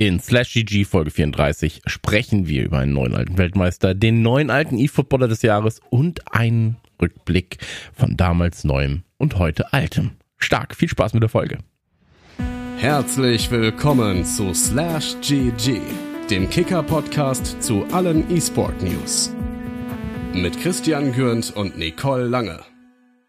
In Slash GG Folge 34 sprechen wir über einen neuen alten Weltmeister, den neuen alten E-Footballer des Jahres und einen Rückblick von damals neuem und heute altem. Stark, viel Spaß mit der Folge. Herzlich willkommen zu Slash GG, dem Kicker-Podcast zu allen E-Sport-News. Mit Christian Gürnt und Nicole Lange.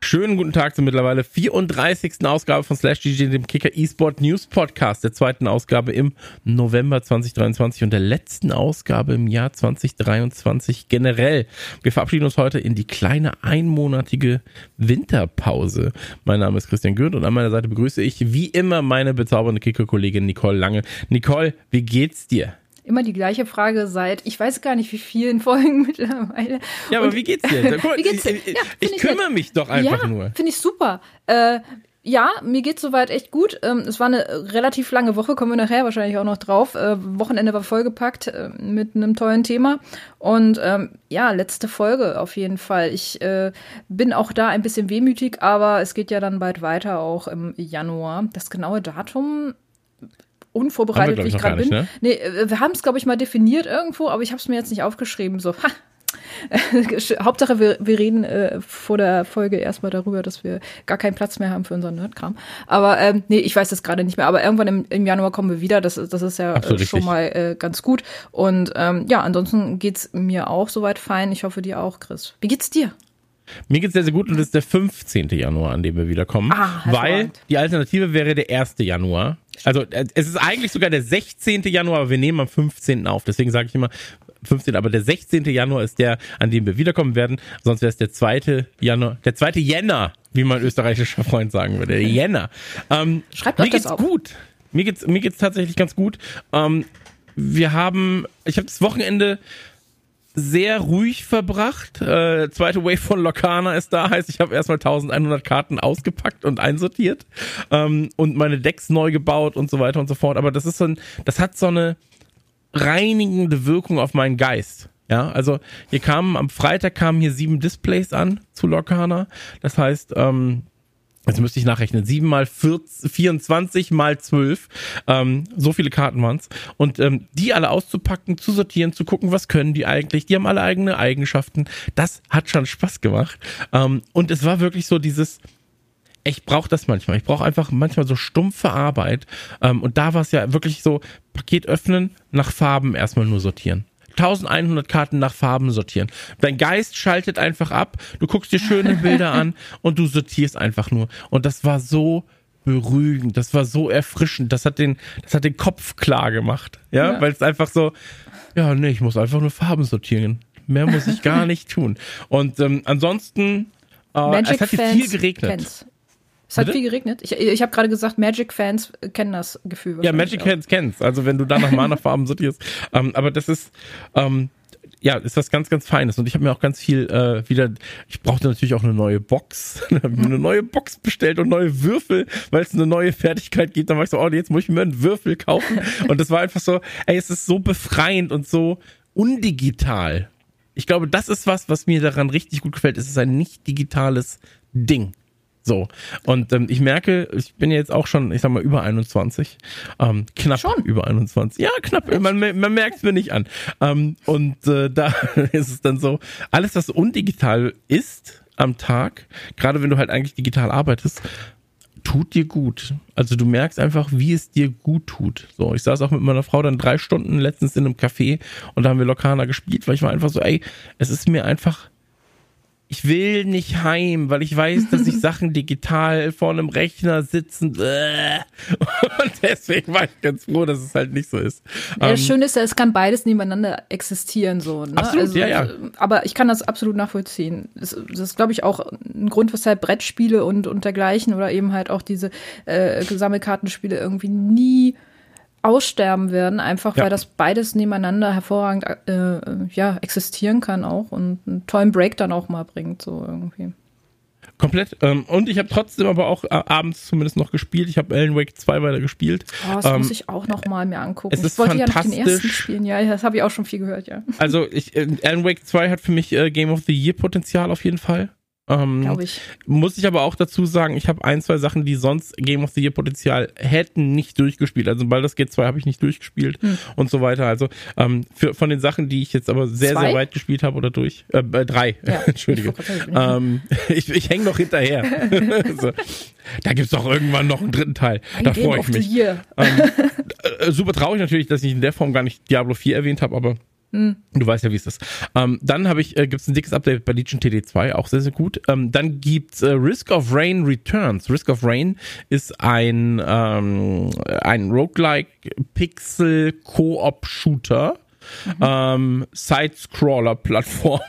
Schönen guten Tag zur mittlerweile 34. Ausgabe von Slash GG, dem Kicker eSport News Podcast, der zweiten Ausgabe im November 2023 und der letzten Ausgabe im Jahr 2023 generell. Wir verabschieden uns heute in die kleine einmonatige Winterpause. Mein Name ist Christian Gürnt und an meiner Seite begrüße ich wie immer meine bezaubernde Kicker-Kollegin Nicole Lange. Nicole, wie geht's dir? Immer die gleiche Frage seit, ich weiß gar nicht wie vielen Folgen mittlerweile. Ja, aber und, wie geht's dir? wie geht's dir? Ja, ich, ich kümmere nett. mich doch einfach ja, nur. Finde ich super. Äh, ja, mir geht's soweit echt gut. Ähm, es war eine relativ lange Woche, kommen wir nachher wahrscheinlich auch noch drauf. Äh, Wochenende war vollgepackt äh, mit einem tollen Thema. Und ähm, ja, letzte Folge auf jeden Fall. Ich äh, bin auch da ein bisschen wehmütig, aber es geht ja dann bald weiter, auch im Januar. Das genaue Datum unvorbereitet, wir, wie ich gerade bin. Ne? Nee, äh, wir haben es, glaube ich, mal definiert irgendwo, aber ich habe es mir jetzt nicht aufgeschrieben. So, ha. Hauptsache, wir, wir reden äh, vor der Folge erstmal darüber, dass wir gar keinen Platz mehr haben für unseren Nerdkram. Aber ähm, nee, ich weiß das gerade nicht mehr. Aber irgendwann im, im Januar kommen wir wieder. Das, das ist ja äh, schon mal äh, ganz gut. Und ähm, ja, ansonsten geht's mir auch soweit fein. Ich hoffe dir auch, Chris. Wie geht's dir? Mir geht's sehr, sehr gut und es ist der 15. Januar, an dem wir wiederkommen. Ah, weil die Alternative wäre der 1. Januar. Also äh, es ist eigentlich sogar der 16. Januar, aber wir nehmen am 15. auf. Deswegen sage ich immer 15. Aber der 16. Januar ist der, an dem wir wiederkommen werden. Sonst wäre es der 2. Januar, der 2. Jänner, wie mein österreichischer Freund sagen würde. Der Jänner. Ähm, Schreibt mir geht's auf. gut. Mir geht's, mir geht's tatsächlich ganz gut. Ähm, wir haben, ich habe das Wochenende sehr ruhig verbracht. Äh, zweite Wave von Lokana ist da, heißt, ich habe erstmal 1100 Karten ausgepackt und einsortiert ähm, und meine Decks neu gebaut und so weiter und so fort. Aber das ist so ein, das hat so eine reinigende Wirkung auf meinen Geist. Ja, also hier kamen am Freitag kamen hier sieben Displays an zu Lokana. Das heißt, ähm, Jetzt müsste ich nachrechnen. 7 mal 14, 24 mal 12. Ähm, so viele Karten waren's. Und ähm, die alle auszupacken, zu sortieren, zu gucken, was können die eigentlich. Die haben alle eigene Eigenschaften. Das hat schon Spaß gemacht. Ähm, und es war wirklich so dieses, ich brauche das manchmal. Ich brauche einfach manchmal so stumpfe Arbeit. Ähm, und da war es ja wirklich so, Paket öffnen, nach Farben erstmal nur sortieren. 1100 Karten nach Farben sortieren. Dein Geist schaltet einfach ab, du guckst dir schöne Bilder an und du sortierst einfach nur. Und das war so beruhigend, das war so erfrischend, das hat den, das hat den Kopf klar gemacht. Ja, ja. weil es einfach so, ja, nee, ich muss einfach nur Farben sortieren. Mehr muss ich gar nicht tun. Und ähm, ansonsten, äh, es hat hier viel geregnet. Kennst. Es hat Bitte? viel geregnet. Ich, ich habe gerade gesagt, Magic-Fans kennen das Gefühl. Ja, Magic-Fans kennen es. Also wenn du da nach Mana-Farben sortierst. Ähm, aber das ist, ähm, ja, ist was ganz, ganz Feines. Und ich habe mir auch ganz viel äh, wieder, ich brauchte natürlich auch eine neue Box. eine neue Box bestellt und neue Würfel, weil es eine neue Fertigkeit gibt. Dann war ich so, oh, jetzt muss ich mir einen Würfel kaufen. Und das war einfach so, ey, es ist so befreiend und so undigital. Ich glaube, das ist was, was mir daran richtig gut gefällt. Es ist ein nicht digitales Ding. So. Und ähm, ich merke, ich bin jetzt auch schon, ich sag mal, über 21. Ähm, knapp schon? über 21. Ja, knapp. Man, man merkt es mir nicht an. Ähm, und äh, da ist es dann so, alles, was undigital ist am Tag, gerade wenn du halt eigentlich digital arbeitest, tut dir gut. Also du merkst einfach, wie es dir gut tut. So, ich saß auch mit meiner Frau dann drei Stunden letztens in einem Café und da haben wir Lokana gespielt, weil ich war einfach so, ey, es ist mir einfach ich will nicht heim, weil ich weiß, dass ich Sachen digital vor einem Rechner sitzen. Und deswegen war ich ganz froh, dass es halt nicht so ist. Ja, das ähm, Schöne ist ja, es kann beides nebeneinander existieren, so. Ne? Absolut, also, ja, ja. Aber ich kann das absolut nachvollziehen. Das, das ist, glaube ich, auch ein Grund, weshalb Brettspiele und, und dergleichen oder eben halt auch diese äh, Sammelkartenspiele irgendwie nie aussterben werden, einfach ja. weil das beides nebeneinander hervorragend äh, ja, existieren kann auch und einen tollen Break dann auch mal bringt, so irgendwie. Komplett. Ähm, und ich habe trotzdem aber auch äh, abends zumindest noch gespielt. Ich habe Alan Wake 2 weiter gespielt. Oh, das ähm, muss ich auch noch mal mir angucken. Es ist ich wollte ja noch den ersten spielen. Ja, das habe ich auch schon viel gehört, ja. Also ich, äh, Alan Wake 2 hat für mich äh, Game of the Year Potenzial auf jeden Fall. Ähm, Glaube ich. Muss ich aber auch dazu sagen, ich habe ein, zwei Sachen, die sonst Game of the Year Potenzial hätten, nicht durchgespielt. Also Baldur's Gate 2 habe ich nicht durchgespielt hm. und so weiter. Also ähm, für, von den Sachen, die ich jetzt aber sehr, zwei? sehr weit gespielt habe oder durch, äh, äh drei, ja, Entschuldige. Ähm, ich, ich hänge noch hinterher. so. Da gibt's doch irgendwann noch einen dritten Teil. Ein da freue ich mich. Ähm, äh, super traurig natürlich, dass ich in der Form gar nicht Diablo 4 erwähnt habe, aber hm. Du weißt ja, wie es ist. Ähm, dann habe ich, äh, gibt es ein dickes Update bei Legion TD2, auch sehr, sehr gut. Ähm, dann gibt's äh, Risk of Rain Returns. Risk of Rain ist ein, ähm, ein Roguelike Pixel Co-op Shooter mhm. ähm, Side-Scroller-Plattformer.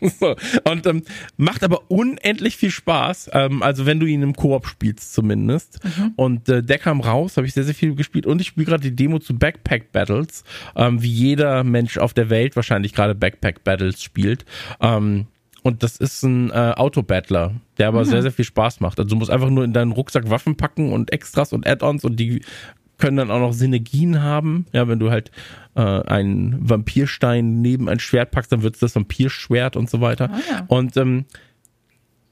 so. Und ähm, macht aber unendlich viel Spaß. Ähm, also wenn du ihn im Koop spielst zumindest. Mhm. Und äh, der kam raus, habe ich sehr, sehr viel gespielt. Und ich spiele gerade die Demo zu Backpack Battles, ähm, wie jeder Mensch auf der Welt wahrscheinlich gerade Backpack Battles spielt. Ähm, und das ist ein äh, Auto-Battler, der aber mhm. sehr, sehr viel Spaß macht. Also du musst einfach nur in deinen Rucksack Waffen packen und Extras und Add-ons und die können dann auch noch Synergien haben. Ja, wenn du halt äh, einen Vampirstein neben ein Schwert packst, dann wird es das Vampirschwert und so weiter. Ah, ja. Und ähm,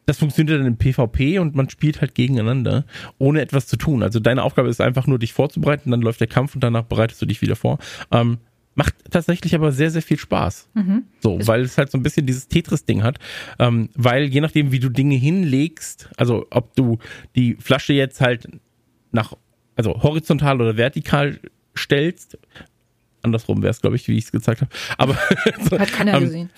das funktioniert dann im PvP und man spielt halt gegeneinander, ohne etwas zu tun. Also deine Aufgabe ist einfach nur, dich vorzubereiten, dann läuft der Kampf und danach bereitest du dich wieder vor. Ähm, macht tatsächlich aber sehr, sehr viel Spaß. Mhm. So, weil es halt so ein bisschen dieses Tetris-Ding hat. Ähm, weil je nachdem, wie du Dinge hinlegst, also ob du die Flasche jetzt halt nach also horizontal oder vertikal stellst, andersrum wäre es, glaube ich, wie ich es gezeigt habe. Aber so, hat keiner ähm, gesehen.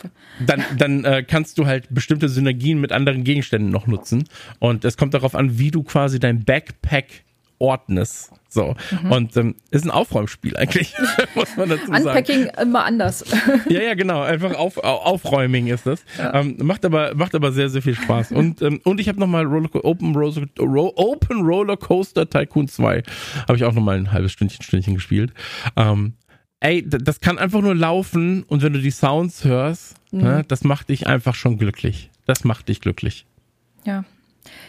Dann, dann äh, kannst du halt bestimmte Synergien mit anderen Gegenständen noch nutzen. Und es kommt darauf an, wie du quasi dein Backpack ordnest. So. Mhm. Und ähm, ist ein Aufräumspiel eigentlich, muss man dazu sagen. Unpacking immer anders. ja, ja, genau. Einfach auf, Aufräuming ist das. Ja. Ähm, macht, aber, macht aber sehr, sehr viel Spaß. Und, ähm, und ich habe nochmal Open, Roller, Open Roller Coaster Tycoon 2. Habe ich auch nochmal ein halbes Stündchen, Stündchen gespielt. Ähm, ey, das kann einfach nur laufen und wenn du die Sounds hörst, mhm. ne, das macht dich einfach schon glücklich. Das macht dich glücklich. Ja,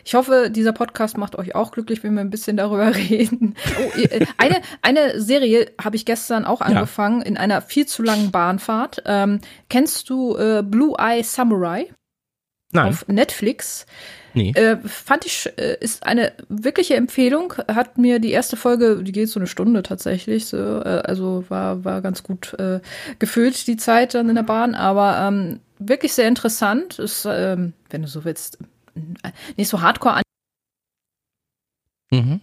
ich hoffe, dieser Podcast macht euch auch glücklich, wenn wir ein bisschen darüber reden. Oh, äh, eine, eine Serie habe ich gestern auch angefangen ja. in einer viel zu langen Bahnfahrt. Ähm, kennst du äh, Blue Eye Samurai? Nein. Auf Netflix. Nee. Äh, fand ich, äh, ist eine wirkliche Empfehlung. Hat mir die erste Folge, die geht so eine Stunde tatsächlich, so, äh, also war, war ganz gut äh, gefüllt die Zeit dann in der Bahn, aber ähm, wirklich sehr interessant. Ist, ähm, wenn du so willst, nicht so hardcore an. Mhm.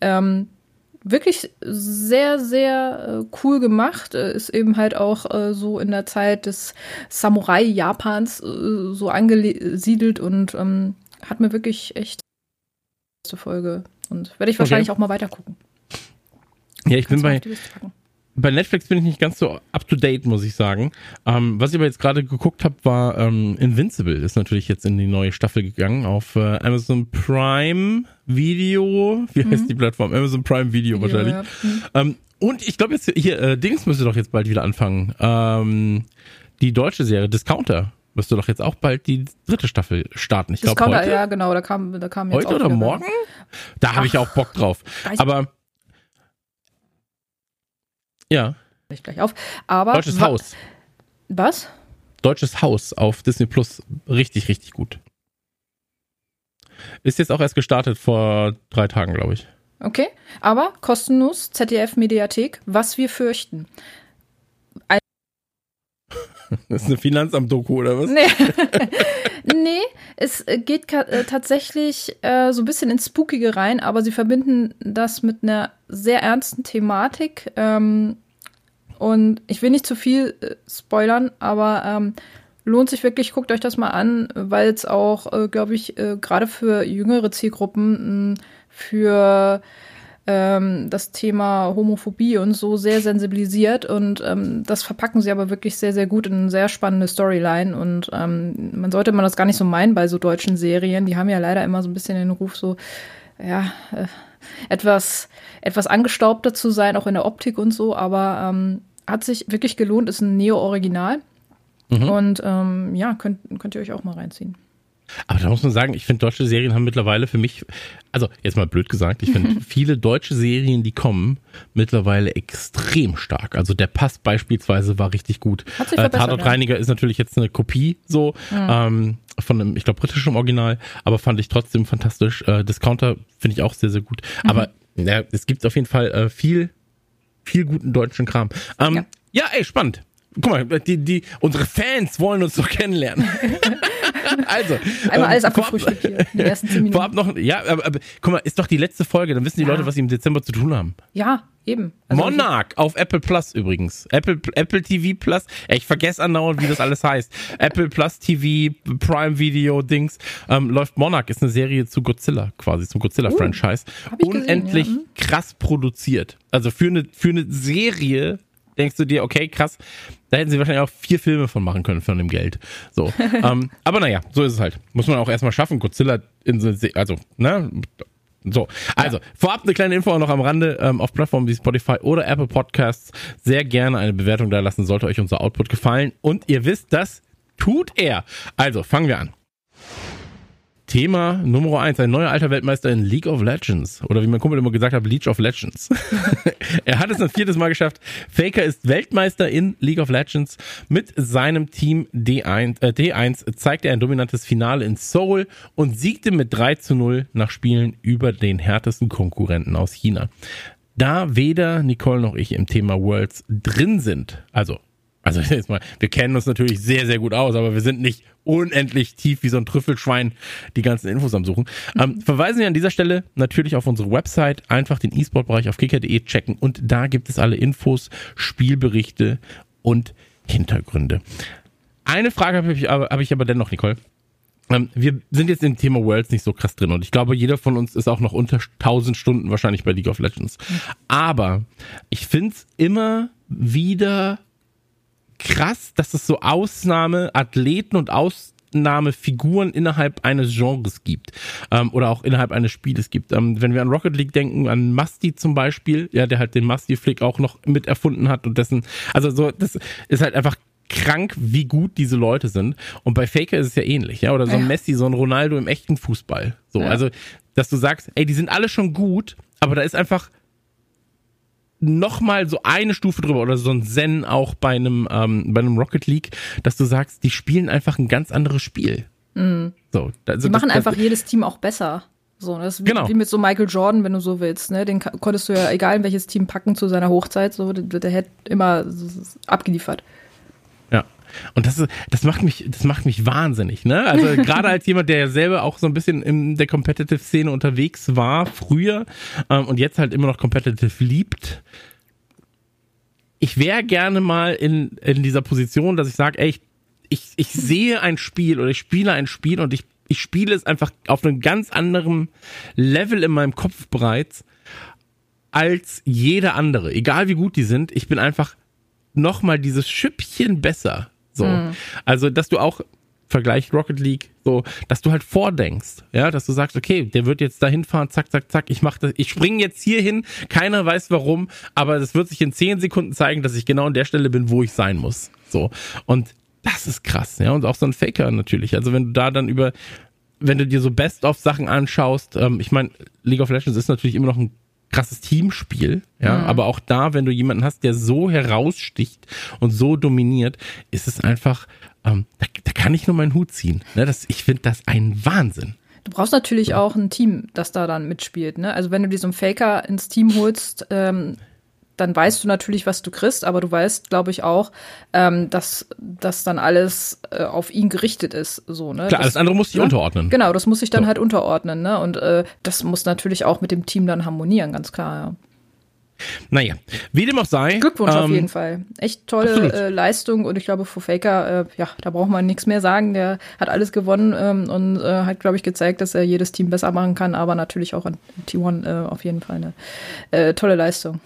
Ähm, wirklich sehr, sehr äh, cool gemacht. Äh, ist eben halt auch äh, so in der Zeit des Samurai-Japans äh, so angesiedelt und ähm, hat mir wirklich echt Folge. Und werde ich wahrscheinlich okay. auch mal weiter gucken. Ja, ich Kannst bin bei bei Netflix bin ich nicht ganz so up to date, muss ich sagen. Ähm, was ich aber jetzt gerade geguckt habe, war ähm, Invincible. Ist natürlich jetzt in die neue Staffel gegangen auf äh, Amazon Prime Video. Wie mhm. heißt die Plattform? Amazon Prime Video, Video wahrscheinlich. Ja. Mhm. Ähm, und ich glaube jetzt hier, äh, Dings müsste doch jetzt bald wieder anfangen. Ähm, die deutsche Serie Discounter müsste doch jetzt auch bald die dritte Staffel starten. Ich glaube heute. Ja, genau, da kam, da kam jetzt Heute oder morgen? Da habe ich auch Bock drauf. Aber ja. Ich gleich auf. Aber Deutsches Haus. Was? Deutsches Haus auf Disney Plus. Richtig, richtig gut. Ist jetzt auch erst gestartet vor drei Tagen, glaube ich. Okay, aber kostenlos, ZDF Mediathek, was wir fürchten. Ein das ist eine Finanzamt-Doku oder was? Nee. nee, es geht äh, tatsächlich äh, so ein bisschen ins Spookige rein, aber sie verbinden das mit einer sehr ernsten Thematik. Ähm, und ich will nicht zu viel äh, spoilern, aber ähm, lohnt sich wirklich, guckt euch das mal an, weil es auch, äh, glaube ich, äh, gerade für jüngere Zielgruppen für ähm, das Thema Homophobie und so sehr sensibilisiert. Und ähm, das verpacken sie aber wirklich sehr, sehr gut in eine sehr spannende Storyline. Und ähm, man sollte man das gar nicht so meinen bei so deutschen Serien, die haben ja leider immer so ein bisschen den Ruf so, ja, äh, etwas, etwas angestaubter zu sein, auch in der Optik und so, aber ähm, hat sich wirklich gelohnt, ist ein Neo-Original. Mhm. Und ähm, ja, könnt, könnt ihr euch auch mal reinziehen. Aber da muss man sagen, ich finde, deutsche Serien haben mittlerweile für mich, also jetzt mal blöd gesagt, ich finde viele deutsche Serien, die kommen, mittlerweile extrem stark. Also der Pass beispielsweise war richtig gut. Hat Äh, Tatortreiniger ist natürlich jetzt eine Kopie so ähm, von einem, ich glaube, britischen Original, aber fand ich trotzdem fantastisch. Äh, Discounter finde ich auch sehr, sehr gut. Aber ja, es gibt auf jeden Fall äh, viel, viel guten deutschen Kram. Ähm, ja. Ja. ey, spannend. Guck mal, die, die, unsere Fans wollen uns doch kennenlernen. also, Einmal alles vorab- abgefrühstückt hier in den ersten zehn Minuten. Vorab noch, ja, aber, aber guck mal, ist doch die letzte Folge, dann wissen die Ja. Leute, was sie im Dezember zu tun haben. Ja, eben. Also Monarch auf Apple Plus übrigens. Apple, Apple TV Plus. Ey, Ich vergesse andauernd, wie das alles heißt. Apple Plus TV, Prime Video, Dings. Ähm, läuft Monarch, ist eine Serie zu Godzilla quasi, zum Godzilla-Franchise. hab ich gesehen, Unendlich ja. Krass produziert. Also für eine, für eine Serie denkst du dir, okay, krass, da hätten sie wahrscheinlich auch vier Filme von machen können von dem Geld. So. ähm, aber naja, so ist es halt. Muss man auch erstmal schaffen, Godzilla in so, also, ne? So, also vorab eine kleine Info auch noch am Rande ähm, auf Plattformen wie Spotify oder Apple Podcasts sehr gerne eine Bewertung da lassen, sollte euch unser Output gefallen und ihr wisst, das tut er. Also fangen wir an. Thema Nummer eins, ein neuer alter Weltmeister in League of Legends. Oder wie mein Kumpel immer gesagt hat, League of Legends. er hat es ein viertes Mal geschafft. Faker ist Weltmeister in League of Legends. Mit seinem Team D1, äh, D1 zeigte er ein dominantes Finale in Seoul und siegte mit 3 zu 0 nach Spielen über den härtesten Konkurrenten aus China. Da weder Nicole noch ich im Thema Worlds drin sind, also also jetzt mal, wir kennen uns natürlich sehr, sehr gut aus, aber wir sind nicht unendlich tief wie so ein Trüffelschwein die ganzen Infos am Suchen. Ähm, verweisen wir an dieser Stelle natürlich auf unsere Website, einfach den E-Sport-Bereich auf kicker.de checken und da gibt es alle Infos, Spielberichte und Hintergründe. Eine Frage habe ich, aber- habe ich aber dennoch, Nicole. Ähm, wir sind jetzt im Thema Worlds nicht so krass drin und ich glaube, jeder von uns ist auch noch unter 1000 Stunden wahrscheinlich bei League of Legends. Aber ich finde es immer wieder krass, dass es so Ausnahmeathleten und Ausnahmefiguren innerhalb eines Genres gibt ähm, oder auch innerhalb eines Spieles gibt. Ähm, wenn wir an Rocket League denken, an Musty zum Beispiel, ja, der halt den Musty-Flick auch noch mit erfunden hat und dessen, also so, das ist halt einfach krank, wie gut diese Leute sind. Und bei Faker ist es ja ähnlich, ja, oder so ein Ja. Messi, so ein Ronaldo im echten Fußball. So, Ja. also, dass du sagst, ey, die sind alle schon gut, aber da ist einfach noch mal so eine Stufe drüber oder so ein Zen auch bei einem ähm, bei einem Rocket League, dass du sagst, die spielen einfach ein ganz anderes Spiel. So, also Die machen das, einfach jedes Team auch besser. So, das ist wie, Genau. wie mit so Michael Jordan, wenn du so willst. Ne? Den konntest du ja, egal in welches Team packen zu seiner Hochzeit, so, der, der hätte immer abgeliefert. Und das ist, das macht mich, das macht mich wahnsinnig, ne? Also gerade als jemand, der ja selber auch so ein bisschen in der Competitive-Szene unterwegs war, früher, ähm, und jetzt halt immer noch Competitive liebt. Ich wäre gerne mal in, in dieser Position, dass ich sage, ey, ich, ich, ich sehe ein Spiel oder ich spiele ein Spiel und ich, ich spiele es einfach auf einem ganz anderen Level in meinem Kopf bereits als jeder andere. Egal wie gut die sind, ich bin einfach noch mal dieses Schüppchen besser. So. Also, dass du auch Vergleich Rocket League, so, dass du halt vordenkst, ja, dass du sagst, okay, der wird jetzt dahin fahren, zack, zack, zack, ich mach das, ich springe jetzt hier hin, keiner weiß warum, aber es wird sich in zehn Sekunden zeigen, dass ich genau an der Stelle bin, wo ich sein muss. So. Und das ist krass, ja, und auch so ein Faker natürlich. Also, wenn du da dann über, wenn du dir so Best-of-Sachen anschaust, ähm, ich meine, League of Legends ist natürlich immer noch ein krasses Teamspiel, ja, aber auch da, wenn du jemanden hast, der so heraussticht und so dominiert, ist es einfach, ähm, da, da kann ich nur meinen Hut ziehen. Ne? Das, ich finde das ein Wahnsinn. Du brauchst natürlich auch ein Team, das da dann mitspielt. Ne? Also wenn du dir so einen Faker ins Team holst, ähm, dann weißt du natürlich, was du kriegst, aber du weißt, glaube ich, auch, ähm, dass das dann alles äh, auf ihn gerichtet ist. So, ne? Klar, alles das, andere muss ich ne? unterordnen. Genau, das muss sich dann So. halt unterordnen. Ne? Und äh, das muss natürlich auch mit dem Team dann harmonieren, ganz klar. Ja. Naja, wie dem auch sei. Glückwunsch auf ähm, jeden Fall. Echt tolle äh, Leistung und ich glaube, für Faker, äh, ja, da braucht man nichts mehr sagen. Der hat alles gewonnen ähm, und äh, hat, glaube ich, gezeigt, dass er jedes Team besser machen kann, aber natürlich auch an T1 äh, auf jeden Fall eine äh, tolle Leistung.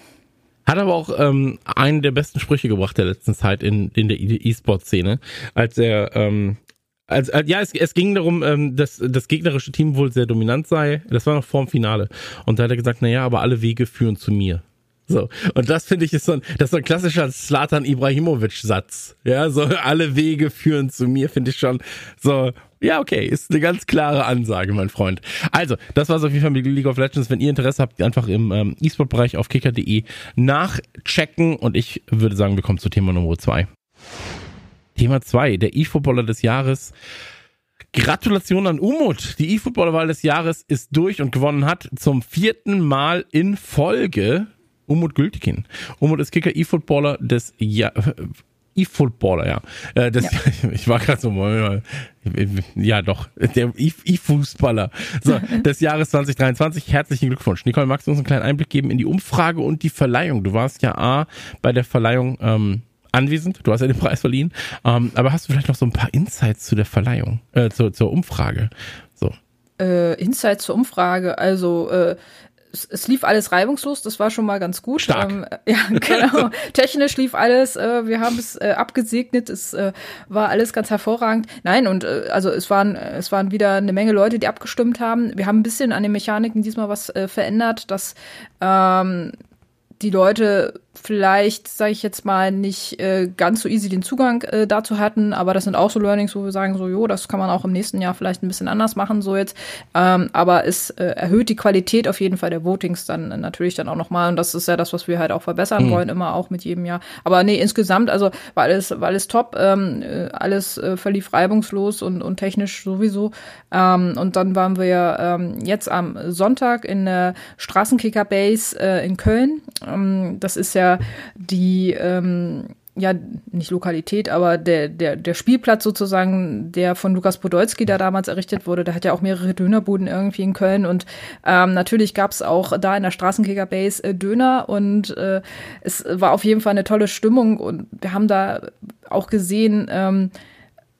Hat aber auch ähm, einen der besten Sprüche gebracht der letzten Zeit in, in der E- E-Sport-Szene, als er ähm, als, als, ja, es, es ging darum, ähm, dass das gegnerische Team wohl sehr dominant sei. Das war noch vorm Finale. Und da hat er gesagt, naja, aber alle Wege führen zu mir. So. Und das finde ich ist so ein, das ist so ein klassischer Slatan Ibrahimovic-Satz. Ja, so alle Wege führen zu mir, finde ich schon so, ja, okay, ist eine ganz klare Ansage, mein Freund. Also, das war's auf jeden Fall mit League of Legends. Wenn ihr Interesse habt, einfach im ähm, E-Sport-Bereich auf kicker.de nachchecken. Und ich würde sagen, wir kommen zu Thema Nummer zwei. Thema zwei, der E-Footballer des Jahres. Gratulation an Umut. Die E-Footballer-Wahl des Jahres ist durch und gewonnen hat zum vierten Mal in Folge Umut Gültikin. Umut ist Kicker E-Footballer des ja E-Footballer, ja. Äh, das, ja. Ich war gerade so, ja doch, der E-Fußballer so, des Jahres 2023. Herzlichen Glückwunsch. Nicole, magst du uns einen kleinen Einblick geben in die Umfrage und die Verleihung? Du warst ja A bei der Verleihung ähm, anwesend, du hast ja den Preis verliehen, ähm, aber hast du vielleicht noch so ein paar Insights zu der Verleihung, äh, zur, zur Umfrage? So. Äh, Insights zur Umfrage, also äh, es, es, lief alles reibungslos, das war schon mal ganz gut. Stark. Ähm, ja, genau. Technisch lief alles, äh, wir haben es äh, abgesegnet, es äh, war alles ganz hervorragend. Nein, und äh, also es waren, es waren wieder eine Menge Leute, die abgestimmt haben. Wir haben ein bisschen an den Mechaniken diesmal was äh, verändert, dass ähm, die Leute vielleicht, sage ich jetzt mal, nicht äh, ganz so easy den Zugang äh, dazu hatten, aber das sind auch so Learnings, wo wir sagen, so, jo, das kann man auch im nächsten Jahr vielleicht ein bisschen anders machen, so jetzt. Ähm, aber es äh, erhöht die Qualität auf jeden Fall der Votings dann äh, natürlich dann auch nochmal und das ist ja das, was wir halt auch verbessern mhm. wollen, immer auch mit jedem Jahr. Aber nee, insgesamt, also war alles, war alles top, ähm, äh, alles äh, verlief reibungslos und, und technisch sowieso. Ähm, und dann waren wir ähm, jetzt am Sonntag in der Straßenkicker Base in Köln. Ähm, das ist ja die ähm, ja, nicht Lokalität, aber der, der, der Spielplatz sozusagen, der von Lukas Podolski da damals errichtet wurde, der hat ja auch mehrere Dönerbuden irgendwie in Köln und ähm, natürlich gab es auch da in der Straßenkicker Base äh, Döner und äh, es war auf jeden Fall eine tolle Stimmung und wir haben da auch gesehen, ähm,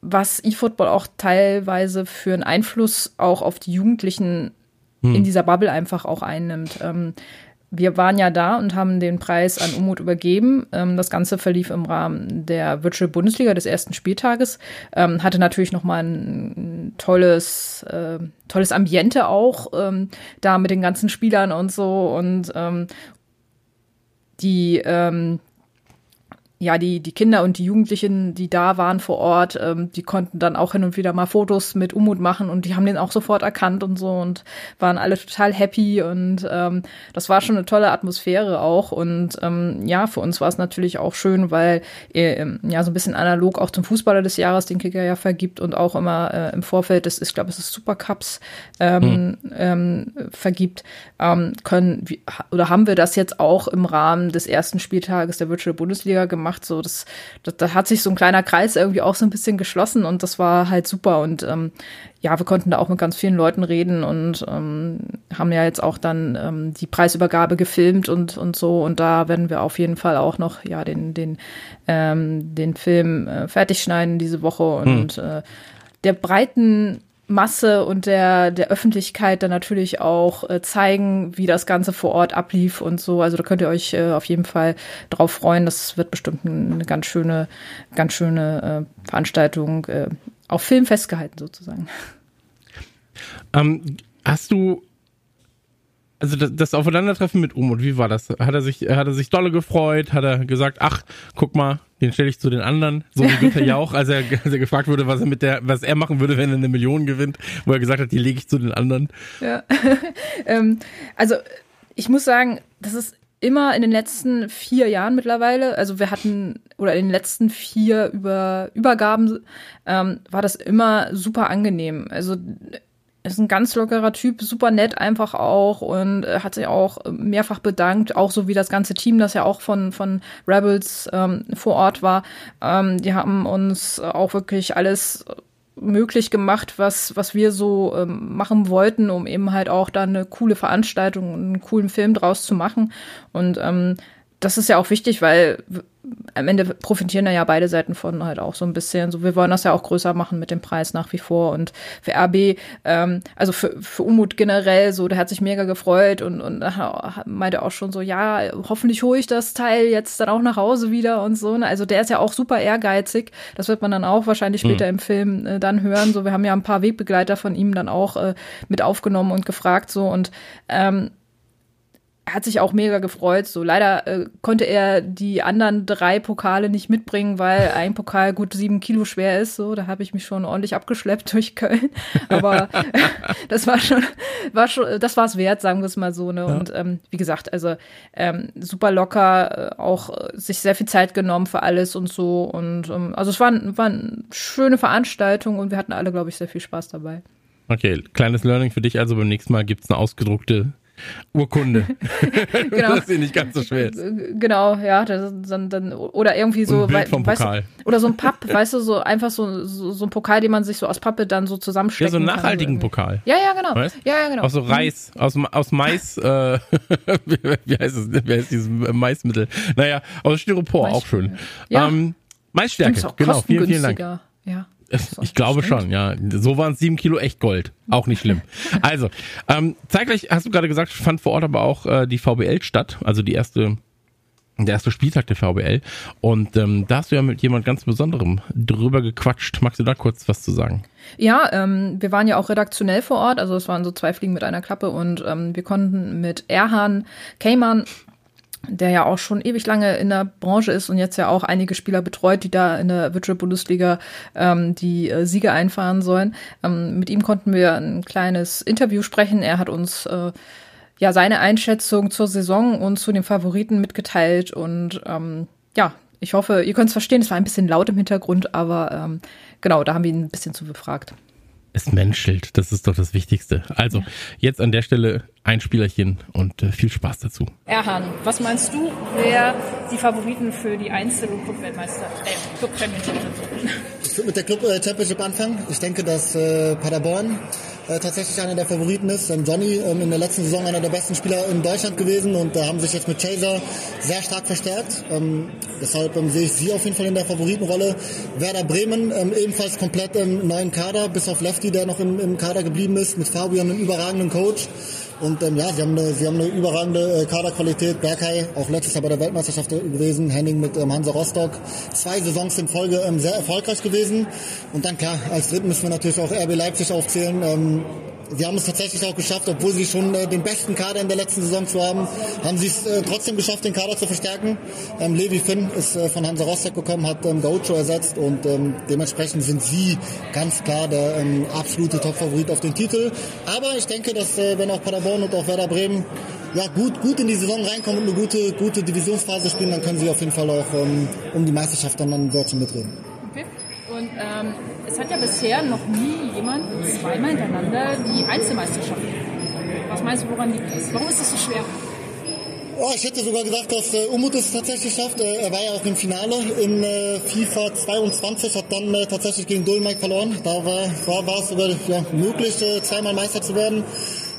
was E-Football auch teilweise für einen Einfluss auch auf die Jugendlichen hm. in dieser Bubble einfach auch einnimmt. Ähm, wir waren ja da und haben den Preis an Umut übergeben. Ähm, das Ganze verlief im Rahmen der Virtual Bundesliga des ersten Spieltages. Ähm, hatte natürlich nochmal ein tolles, äh, tolles Ambiente auch ähm, da mit den ganzen Spielern und so und ähm, die ähm, ja, die, die Kinder und die Jugendlichen, die da waren vor Ort, ähm, die konnten dann auch hin und wieder mal Fotos mit Umut machen und die haben den auch sofort erkannt und so und waren alle total happy und ähm, das war schon eine tolle Atmosphäre auch und ähm, ja, für uns war es natürlich auch schön, weil äh, ja so ein bisschen analog auch zum Fußballer des Jahres, den Kicker ja vergibt und auch immer äh, im Vorfeld des, ich glaube, es ist Supercups ähm, mhm. ähm, vergibt, ähm, können oder haben wir das jetzt auch im Rahmen des ersten Spieltages der Virtual Bundesliga gemacht gemacht. So, das, das, da hat sich so ein kleiner Kreis irgendwie auch so ein bisschen geschlossen und das war halt super. Und ähm, ja, wir konnten da auch mit ganz vielen Leuten reden und ähm, haben ja jetzt auch dann ähm, die Preisübergabe gefilmt und, und so. Und da werden wir auf jeden Fall auch noch ja den, den, ähm, den Film äh, fertig schneiden diese Woche und hm. äh, der breiten Masse und der, der Öffentlichkeit dann natürlich auch äh, zeigen, wie das Ganze vor Ort ablief und so. Also da könnt ihr euch äh, auf jeden Fall drauf freuen. Das wird bestimmt eine ganz schöne, ganz schöne äh, Veranstaltung äh, auf Film festgehalten sozusagen. Ähm, hast du also das, das Aufeinandertreffen mit Umut, wie war das? Hat er sich, hat er sich dolle gefreut? Hat er gesagt, ach, guck mal, den stelle ich zu den anderen, so wie Günther Jauch, als er, als er gefragt wurde, was er mit der, was er machen würde, wenn er eine Million gewinnt, wo er gesagt hat, die lege ich zu den anderen. Ja. ähm, also ich muss sagen, das ist immer in den letzten vier Jahren mittlerweile, also wir hatten, oder in den letzten vier Über, Übergaben, ähm, war das immer super angenehm. Also ist ein ganz lockerer Typ, super nett einfach auch und äh, hat sich auch mehrfach bedankt, auch so wie das ganze Team, das ja auch von, von Rebels ähm, vor Ort war. Ähm, die haben uns auch wirklich alles möglich gemacht, was, was wir so ähm, machen wollten, um eben halt auch da eine coole Veranstaltung, einen coolen Film draus zu machen. Und ähm, das ist ja auch wichtig, weil am Ende profitieren da ja beide Seiten von halt auch so ein bisschen. So, wir wollen das ja auch größer machen mit dem Preis nach wie vor. Und für RB, ähm, also für, für Umut generell, so, der hat sich mega gefreut und, und meinte auch schon so, ja, hoffentlich hole ich das Teil jetzt dann auch nach Hause wieder und so. Ne? Also der ist ja auch super ehrgeizig. Das wird man dann auch wahrscheinlich später mhm. im Film äh, dann hören. So, wir haben ja ein paar Wegbegleiter von ihm dann auch äh, mit aufgenommen und gefragt so und ähm, hat sich auch mega gefreut. So leider äh, konnte er die anderen drei Pokale nicht mitbringen, weil ein Pokal gut sieben Kilo schwer ist. So, da habe ich mich schon ordentlich abgeschleppt durch Köln. Aber das war schon, war schon, das war es wert, sagen wir es mal so. Ne? Ja. Und ähm, wie gesagt, also ähm, super locker, äh, auch äh, sich sehr viel Zeit genommen für alles und so. Und ähm, also es war, war eine schöne Veranstaltung und wir hatten alle, glaube ich, sehr viel Spaß dabei. Okay, kleines Learning für dich. Also beim nächsten Mal gibt es eine ausgedruckte Urkunde. genau. Das ist nicht ganz so schwer. Ist. Genau, ja. Dann, dann, oder irgendwie so. Bild vom Pokal. Du, oder so ein Papp, weißt du, so einfach so, so, so, ein Pokal, den man sich so aus Pappe dann so zusammensteckt. Ja, so einen nachhaltigen Pokal. Ja, ja, genau. Weißt? Ja, ja, genau. Aus so Reis, aus, aus Mais, äh, wie heißt es, wie heißt dieses Maismittel? Naja, aus Styropor, Mais auch schön. Ja. Ähm, Maisstärke, genau, vielen, vielen Dank. Ja. Ich glaube stimmt. schon, ja. So waren es sieben Kilo echt Gold. Auch nicht schlimm. also, ähm, zeitgleich hast du gerade gesagt, fand vor Ort aber auch äh, die VBL statt, also die erste, der erste Spieltag der VBL. Und ähm, da hast du ja mit jemand ganz Besonderem drüber gequatscht. Magst du da kurz was zu sagen? Ja, ähm, wir waren ja auch redaktionell vor Ort, also es waren so zwei Fliegen mit einer Klappe und ähm, wir konnten mit Erhan Kayman der ja auch schon ewig lange in der Branche ist und jetzt ja auch einige Spieler betreut, die da in der Virtual Bundesliga ähm, die äh, Siege einfahren sollen. Ähm, mit ihm konnten wir ein kleines Interview sprechen. Er hat uns äh, ja seine Einschätzung zur Saison und zu den Favoriten mitgeteilt und ähm, ja, ich hoffe, ihr könnt es verstehen. Es war ein bisschen laut im Hintergrund, aber ähm, genau, da haben wir ihn ein bisschen zu befragt. Es menschelt, das ist doch das Wichtigste. Also, jetzt an der Stelle ein Spielerchen und äh, viel Spaß dazu. Erhan, was meinst du, wer die Favoriten für die Einzel- und Club-Weltmeister, äh, Club-Championship sind? Mit der Club-Championship anfangen. Ich denke, dass äh, Paderborn äh, tatsächlich einer der Favoriten ist. Ähm, Johnny ähm, in der letzten Saison einer der besten Spieler in Deutschland gewesen und äh, haben sich jetzt mit Chaser sehr stark verstärkt. Ähm, deshalb ähm, sehe ich sie auf jeden Fall in der Favoritenrolle. Werder Bremen ähm, ebenfalls komplett im neuen Kader, bis auf Lefty, der noch im, im Kader geblieben ist, mit Fabian, einem überragenden Coach. Und ähm, ja, sie haben eine, sie haben eine überragende äh, Kaderqualität. Berkay, auch letztes Jahr bei der Weltmeisterschaft gewesen. Henning mit ähm, Hansa Rostock. Zwei Saisons in Folge ähm, sehr erfolgreich gewesen. Und dann klar, als dritten müssen wir natürlich auch RB Leipzig aufzählen. Ähm, Sie haben es tatsächlich auch geschafft, obwohl sie schon äh, den besten Kader in der letzten Saison zu haben, haben sie es äh, trotzdem geschafft, den Kader zu verstärken. Ähm, Levi Finn ist äh, von Hansa Rostock gekommen, hat ähm, Gaucho ersetzt und ähm, dementsprechend sind sie ganz klar der ähm, absolute Top-Favorit auf den Titel. Aber ich denke, dass äh, wenn auch Paderborn und auch Werder Bremen ja, gut, gut in die Saison reinkommen und eine gute, gute Divisionsphase spielen, dann können sie auf jeden Fall auch ähm, um die Meisterschaft dann, dann dort mitreden. Und ähm, es hat ja bisher noch nie jemand zweimal hintereinander die Einzelmeisterschaft. Was meinst du, woran liegt das? Warum ist das so schwer? Oh, ich hätte sogar gesagt, dass äh, Umut es tatsächlich schafft. Äh, er war ja auch im Finale in äh, FIFA 22, hat dann äh, tatsächlich gegen Dolmike verloren. Da war, war, war es sogar ja, möglich, äh, zweimal Meister zu werden.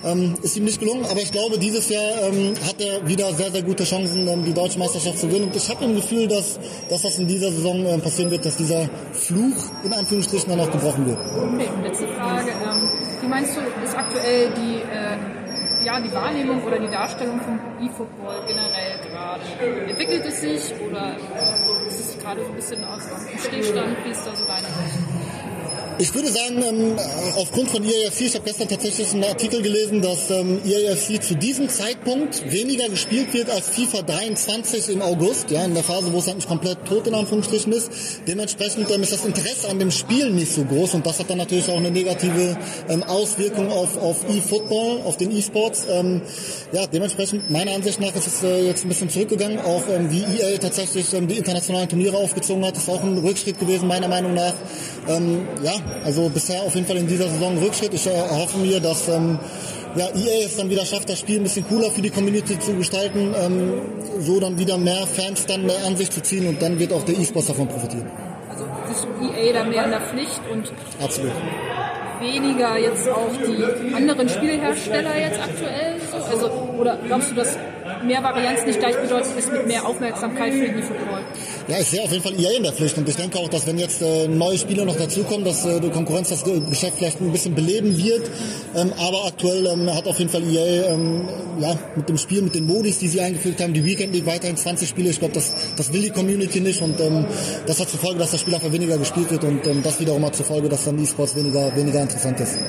Ähm, ist ihm nicht gelungen, aber ich glaube, dieses Jahr ähm, hat er wieder sehr, sehr gute Chancen, ähm, die deutsche Meisterschaft zu gewinnen. Und ich habe im Gefühl, dass, dass das in dieser Saison ähm, passieren wird, dass dieser Fluch in Anführungsstrichen dann auch gebrochen wird. Okay, letzte Frage. Ähm, wie meinst du, ist aktuell die, äh, ja, die Wahrnehmung oder die Darstellung vom E-Football generell gerade? Entwickelt es sich oder ist es gerade so ein bisschen aus dem Stillstand? Wie ist da so deine Sicht? Ich würde sagen, ähm, aufgrund von EAFC, ich habe gestern tatsächlich einen Artikel gelesen, dass ähm, EAFC zu diesem Zeitpunkt weniger gespielt wird als FIFA 23 im August, ja, in der Phase, wo es eigentlich komplett tot in Anführungsstrichen ist. Dementsprechend ähm, ist das Interesse an dem Spiel nicht so groß und das hat dann natürlich auch eine negative ähm, Auswirkung auf, auf E-Football, auf den E-Sports. Ähm, ja, dementsprechend, meiner Ansicht nach ist es äh, jetzt ein bisschen zurückgegangen, auch ähm, wie EA tatsächlich ähm, die internationalen Turniere aufgezogen hat, ist auch ein Rückschritt gewesen, meiner Meinung nach. Ähm, ja, also bisher auf jeden Fall in dieser Saison Rückschritt. Ich erhoffe mir, dass ähm, ja, EA es dann wieder schafft, das Spiel ein bisschen cooler für die Community zu gestalten, ähm, so dann wieder mehr Fans dann an sich zu ziehen und dann wird auch der E-Sports davon profitieren. Also ist EA da mehr in der Pflicht und Absolut. weniger jetzt auch die anderen Spielhersteller jetzt aktuell? So? Also, oder glaubst du, dass mehr Varianz nicht gleichbedeutend ist mit mehr Aufmerksamkeit für den E-Football? Ja, ich sehe auf jeden Fall EA in der Pflicht und ich denke auch, dass wenn jetzt äh, neue Spieler noch dazukommen, dass äh, die Konkurrenz das Geschäft vielleicht ein bisschen beleben wird. Ähm, aber aktuell ähm, hat auf jeden Fall EA ähm, ja, mit dem Spiel, mit den Modis, die sie eingefügt haben, die Weekend League weiterhin 20 Spiele. Ich glaube, das, das will die Community nicht und ähm, das hat zur Folge, dass das Spiel einfach weniger gespielt wird und ähm, das wiederum hat zur Folge, dass dann E-Sports weniger, weniger interessant ist.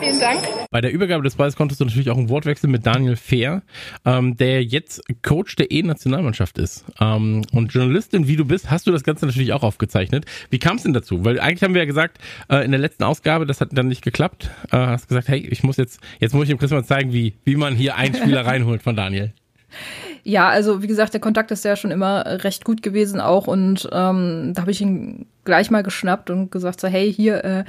Vielen Dank. Bei der Übergabe des Balls konntest du natürlich auch einen Wortwechsel mit Daniel Fehr, ähm, der jetzt Coach der E-Nationalmannschaft ist. Ähm, und Journalistin, wie du bist, hast du das Ganze natürlich auch aufgezeichnet. Wie kam es denn dazu? Weil eigentlich haben wir ja gesagt, äh, in der letzten Ausgabe, das hat dann nicht geklappt, äh, hast gesagt, hey, ich muss jetzt, jetzt muss ich dem Chris mal zeigen, wie, wie man hier einen Spieler reinholt von Daniel. Ja, also wie gesagt, der Kontakt ist ja schon immer recht gut gewesen auch und ähm, da habe ich ihn gleich mal geschnappt und gesagt so, hey, hier, äh,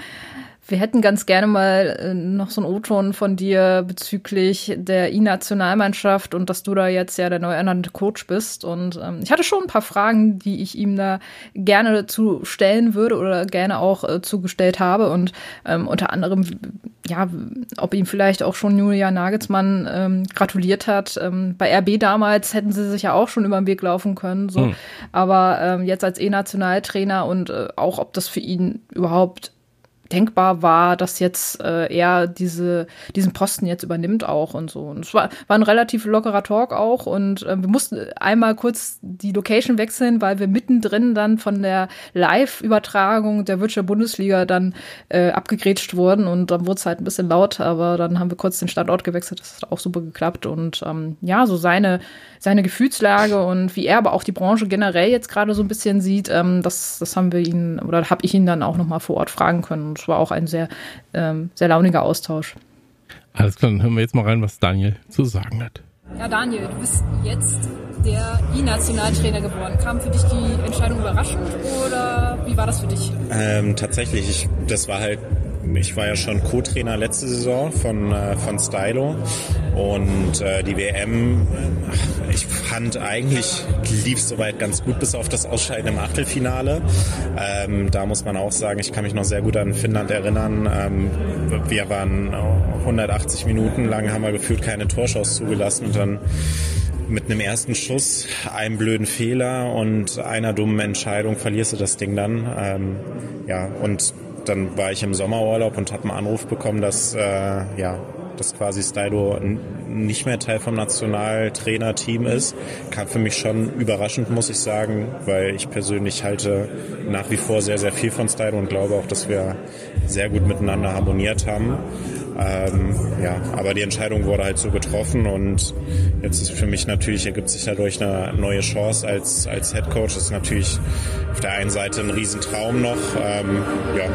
wir hätten ganz gerne mal äh, noch so einen O-Ton von dir bezüglich der I-Nationalmannschaft und dass du da jetzt ja der neu ernannte Coach bist. Und ähm, ich hatte schon ein paar Fragen, die ich ihm da gerne zu stellen würde oder gerne auch äh, zugestellt habe. Und ähm, unter anderem, ja, ob ihm vielleicht auch schon Julia Nagelsmann ähm, gratuliert hat. Ähm, bei RB damals hätten sie sich ja auch schon über den Weg laufen können. So. Hm. Aber ähm, jetzt als E-Nationaltrainer und äh, auch, ob das für ihn überhaupt denkbar war, dass jetzt äh, er diese, diesen Posten jetzt übernimmt auch und so. Und es war, war ein relativ lockerer Talk auch und äh, wir mussten einmal kurz die Location wechseln, weil wir mittendrin dann von der Live-Übertragung der Wirtschaft Bundesliga dann äh, abgegrätscht wurden und dann wurde es halt ein bisschen laut, aber dann haben wir kurz den Standort gewechselt, das hat auch super geklappt und ähm, ja, so seine, seine Gefühlslage und wie er aber auch die Branche generell jetzt gerade so ein bisschen sieht, ähm, das, das haben wir ihn oder habe ich ihn dann auch nochmal vor Ort fragen können es war auch ein sehr, ähm, sehr launiger Austausch. Alles klar, dann hören wir jetzt mal rein, was Daniel zu sagen hat. Ja, Daniel, du bist jetzt der I-Nationaltrainer geworden. Kam für dich die Entscheidung überraschend oder wie war das für dich? Ähm, tatsächlich, ich, das war halt ich war ja schon Co-Trainer letzte Saison von, äh, von Stylo und äh, die WM, ich fand eigentlich lief soweit ganz gut bis auf das Ausscheiden im Achtelfinale. Ähm, da muss man auch sagen, ich kann mich noch sehr gut an Finnland erinnern. Ähm, wir waren 180 Minuten lang, haben wir gefühlt keine Torschuss zugelassen und dann mit einem ersten Schuss, einem blöden Fehler und einer dummen Entscheidung verlierst du das Ding dann. Ähm, ja, und dann war ich im Sommerurlaub und habe einen Anruf bekommen, dass äh, ja dass quasi Stylo nicht mehr Teil vom Nationaltrainerteam ist. Kam für mich schon überraschend, muss ich sagen, weil ich persönlich halte nach wie vor sehr, sehr viel von Stylo und glaube auch, dass wir sehr gut miteinander harmoniert haben. Ähm, ja, aber die Entscheidung wurde halt so getroffen und jetzt ist für mich natürlich, ergibt sich dadurch eine neue Chance als, als Head Coach. Das ist natürlich auf der einen Seite ein Riesentraum noch. Ähm, ja,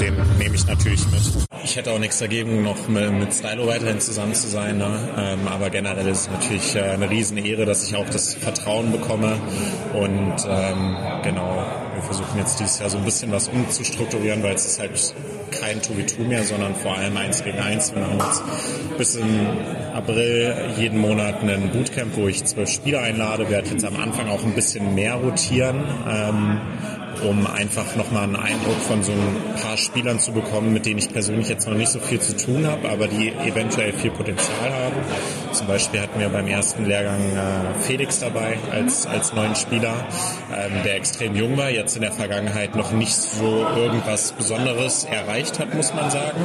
den nehme ich natürlich mit. Ich hätte auch nichts dagegen, noch mit, Stylo weiterhin zusammen zu sein. Ne? Ähm, aber generell ist es natürlich äh, eine Riesenehre, dass ich auch das Vertrauen bekomme. Und ähm, genau, wir versuchen jetzt dieses Jahr so ein bisschen was umzustrukturieren, weil es ist halt kein 2 mehr, sondern vor allem eins gegen eins. Wir machen jetzt bis in April jeden Monat einen Bootcamp, wo ich zwölf Spieler einlade. Wir werden jetzt am Anfang auch ein bisschen mehr rotieren. Ähm, um einfach nochmal einen Eindruck von so ein paar Spielern zu bekommen, mit denen ich persönlich jetzt noch nicht so viel zu tun habe, aber die eventuell viel Potenzial haben. Zum Beispiel hatten wir beim ersten Lehrgang äh, Felix dabei als, als neuen Spieler, ähm, der extrem jung war, jetzt in der Vergangenheit noch nicht so irgendwas Besonderes erreicht hat, muss man sagen,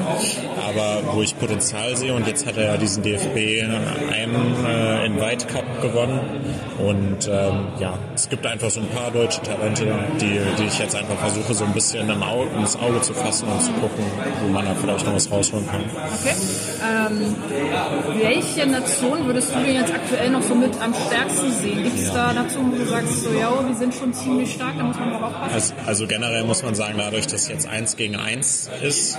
aber wo ich Potenzial sehe und jetzt hat er ja diesen DFB einen äh, Invite Cup gewonnen. Und ähm, ja, es gibt einfach so ein paar deutsche Talente, die, die die ich jetzt einfach versuche, so ein bisschen Auge, ins Auge zu fassen und zu gucken, wo man da vielleicht noch was rausholen kann. Okay. Ähm, welche Nation würdest du denn jetzt aktuell noch so mit am stärksten sehen? Gibt es ja. da Nationen, wo du sagst, so, ja, die sind schon ziemlich stark, da muss man drauf aufpassen? Also, also, generell muss man sagen, dadurch, dass jetzt eins gegen eins ist,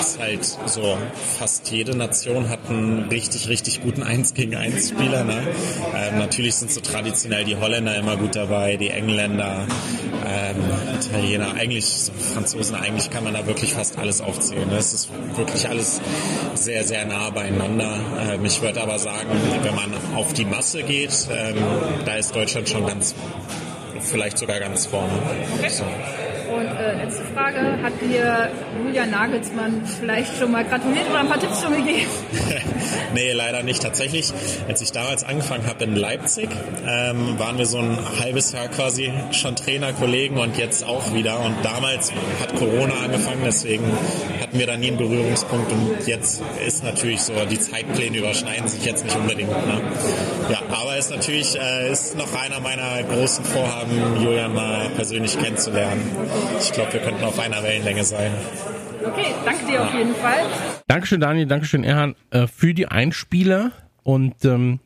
ist halt so, fast jede Nation hat einen richtig, richtig guten eins gegen eins Spieler. Ne? Ähm, natürlich sind so traditionell die Holländer immer gut dabei, die Engländer, ähm, Italiener, eigentlich Franzosen, eigentlich kann man da wirklich fast alles aufzählen. Es ist wirklich alles sehr, sehr nah beieinander. Ähm, ich würde aber sagen, wenn man auf die Masse geht, ähm, da ist Deutschland schon ganz, vielleicht sogar ganz vorne. So. Äh, letzte Frage, hat dir Julia Nagelsmann vielleicht schon mal gratuliert oder ein paar Tipps schon gegeben? nee, leider nicht. Tatsächlich, als ich damals angefangen habe in Leipzig, ähm, waren wir so ein halbes Jahr quasi schon Trainerkollegen und jetzt auch wieder. Und damals hat Corona angefangen, deswegen hatten wir da nie einen Berührungspunkt. Und jetzt ist natürlich so, die Zeitpläne überschneiden sich jetzt nicht unbedingt. Ne? Ja, aber ist natürlich äh, ist noch einer meiner großen Vorhaben, Julian mal persönlich kennenzulernen. Ich glaube, wir könnten auf einer Wellenlänge sein. Okay, danke dir auf jeden Fall. Dankeschön, Daniel, Dankeschön, Erhan, äh, für die Einspieler und ähm,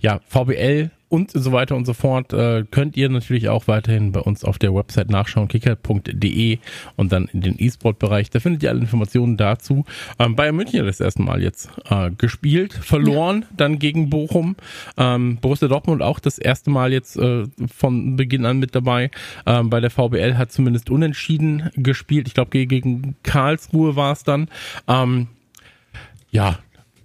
ja, VBL und so weiter und so fort äh, könnt ihr natürlich auch weiterhin bei uns auf der Website nachschauen, kicker.de und dann in den E-Sport-Bereich. Da findet ihr alle Informationen dazu. Ähm, Bayern München hat das erste Mal jetzt äh, gespielt, verloren ja. dann gegen Bochum. Ähm, Borussia Dortmund auch das erste Mal jetzt äh, von Beginn an mit dabei. Ähm, bei der VBL hat zumindest unentschieden gespielt. Ich glaube, gegen Karlsruhe war es dann. Ähm, ja,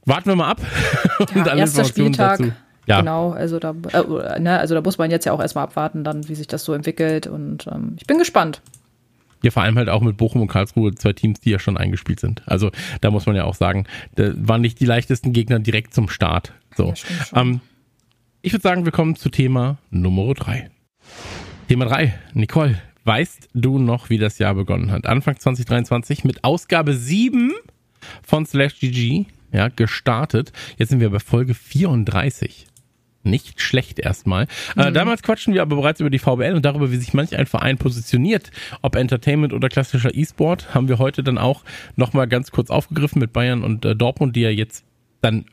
warten wir mal ab. und ja, erster Spieltag. Dazu. Ja. Genau, also da, äh, ne, also da muss man jetzt ja auch erstmal abwarten, dann, wie sich das so entwickelt. Und ähm, ich bin gespannt. Ja, vor allem halt auch mit Bochum und Karlsruhe, zwei Teams, die ja schon eingespielt sind. Also da muss man ja auch sagen, da waren nicht die leichtesten Gegner direkt zum Start. So. Ähm, ich würde sagen, wir kommen zu Thema Nummer drei. Thema drei, Nicole, weißt du noch, wie das Jahr begonnen hat? Anfang 2023 mit Ausgabe 7 von Slash GG, ja, gestartet. Jetzt sind wir bei Folge 34 nicht schlecht erstmal. Äh, mhm. Äh, damals quatschen wir aber bereits über die VBL und darüber, wie sich manch ein Verein positioniert, ob Entertainment oder klassischer E-Sport, haben wir heute dann auch nochmal ganz kurz aufgegriffen mit Bayern und äh, Dortmund, die ja jetzt dann